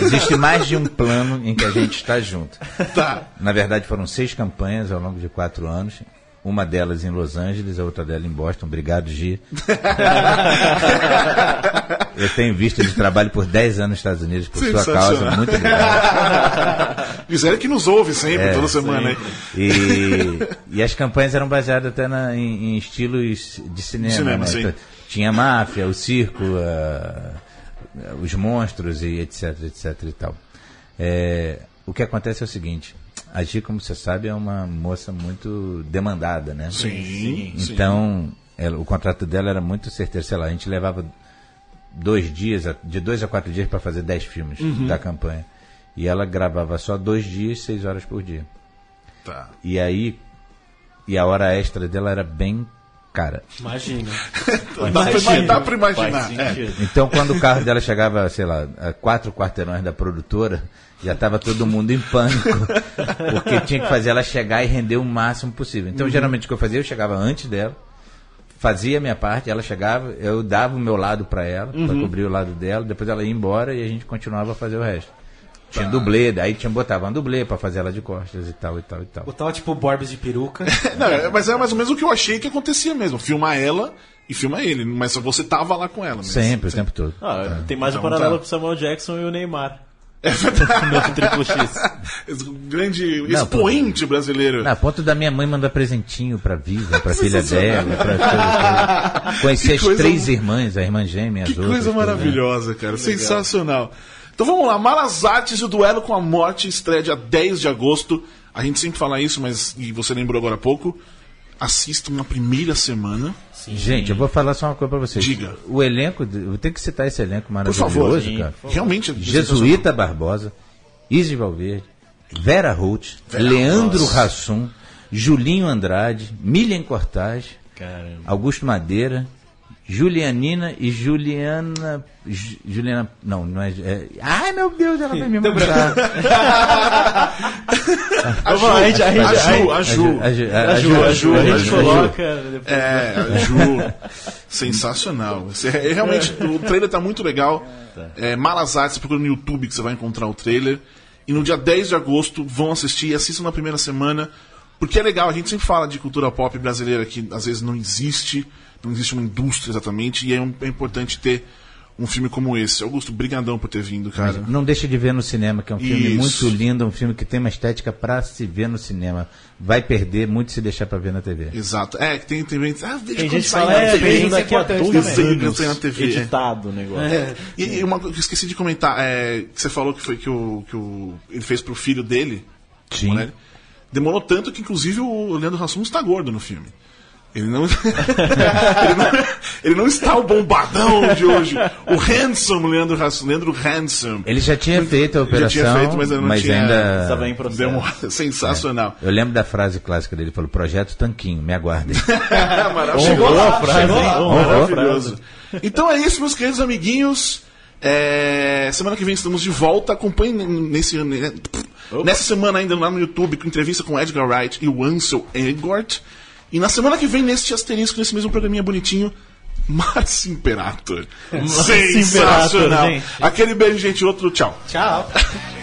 Existe mais de um plano em que a gente está junto. Tá. Na verdade, foram seis campanhas ao longo de quatro anos. Uma delas em Los Angeles, a outra dela em Boston. Obrigado, Gi. *laughs* Eu tenho visto de trabalho por 10 anos nos Estados Unidos por sua causa. Muito obrigado. *laughs* Gisele que nos ouve sempre, É, toda semana. E, e as campanhas eram baseadas até na- em, em estilos de cinema. Cinema, né? Então, Tinha a máfia, o circo, a- os monstros e etc, etc e tal. É, o que acontece é o seguinte, a Gi, como você sabe, é uma moça muito demandada, né? Sim, sim. Então, ela- o contrato dela era muito certeiro. Sei lá, a gente levava dois dias, a- de dois a quatro dias para fazer dez filmes Uhum. da campanha. E ela gravava só dois dias, seis horas por dia. Tá. E aí, e a hora extra dela era bem cara. Imagina. *laughs* Dá pra, sentido. dá pra imaginar. É. Então, quando o carro dela chegava, sei lá, a quatro quarteirões da produtora, já estava todo mundo em pânico, porque tinha que fazer ela chegar e render o máximo possível. Então, geralmente, o que eu fazia, eu chegava antes dela, fazia a minha parte, ela chegava, eu dava o meu lado para ela, para cobrir o lado dela, depois ela ia embora e a gente continuava a fazer o resto. Tinha dublê, daí tinha, botava um dublê para fazer ela de costas e tal, e tal, e tal. Botava tipo Borbs de peruca. *laughs* Não, é- mas é mais ou menos o que eu achei que acontecia mesmo. Filmar ela e filmar ele. Mas você tava lá com ela. Mesmo. Sempre, o tempo todo. Ah, tem mais um Então, paralelo tá. com o Samuel Jackson e o Neymar. É verdade. Triplo X. *laughs* Grande Não, expoente brasileiro. Na ponto da minha mãe mandar presentinho pra Viva, pra *laughs* filha dela, pra *laughs* Que as três irmãs, a irmã gêmea, as Que outras. coisa né? maravilhosa, cara. Sensacional. Então vamos lá. Malas Artes e o Duelo com a Morte estreia dia 10 de agosto. A gente sempre fala isso, mas e você lembrou agora há pouco. Assistam na primeira semana. Gente, eu vou falar só uma coisa pra vocês. Diga. O elenco, eu tenho que citar esse elenco Por maravilhoso, favor. cara. Realmente é Jesuíta Barbosa, Izzy Valverde, Vera Holt, Vera Leandro. Rassum, Julinho Andrade, Milian Cortaz, Caramba. Augusto Madeira, Julianina e Juliana. Ju- Juliana. Não, não é. é- ai meu Deus, ela vai me matar. *laughs* A Ju, a gente- a gente- a Ju, a Ju. A Ju, A Ju, a Ju, a gente coloca. depois- É, a Ju. Sensacional. Esse é- realmente, o trailer tá muito legal. É, Malas Artes, você procura no YouTube que você vai encontrar o trailer. E no dia 10 de agosto vão assistir e assistam na primeira semana. Porque é legal, a gente sempre fala de cultura pop brasileira que às vezes não existe, não existe uma indústria exatamente, e é, um- é importante ter um filme como esse. Augusto, brigadão por ter vindo, cara. Não deixe de ver no cinema, que é um filme Isso. muito lindo, um filme que tem uma estética pra se ver no cinema. Vai perder muito se deixar pra ver na TV. Exato. É, que tem, tem, ah, Tem quando gente que sair fala, na é, TV. é daqui a dois também. Eu anos na TV, é. editado o negócio. É. E, e uma coisa que eu esqueci de comentar, é, que você falou que foi que, o, que o, ele fez pro filho dele. Sim. né? Demorou tanto que, inclusive, o Leandro Hassum está gordo no filme. Ele não, *laughs* ele não, ele não está o bombadão de hoje. O handsome Leandro Leandro Handsome. Ele já tinha feito a Já operação, tinha feito, mas ainda não tinha- ainda... Estava em processo. Demora- Sensacional. Eu lembro da frase clássica dele, ele falou, Projeto Tanquinho, me aguardem. *laughs* Chegou lá, frase, chegou hein? lá. Honrou a Maravilhoso. Então é isso, meus queridos amiguinhos. É, semana que vem estamos de volta. Acompanhe nesse, né, nessa semana ainda lá no YouTube com entrevista com Edgar Wright e o Ansel Elgort. E na semana que vem, neste asterisco, nesse mesmo programinha bonitinho, *laughs* Márcio Imperator. Imperator, Sensacional. gente. Aquele beijo, gente. Outro tchau. Tchau. *laughs*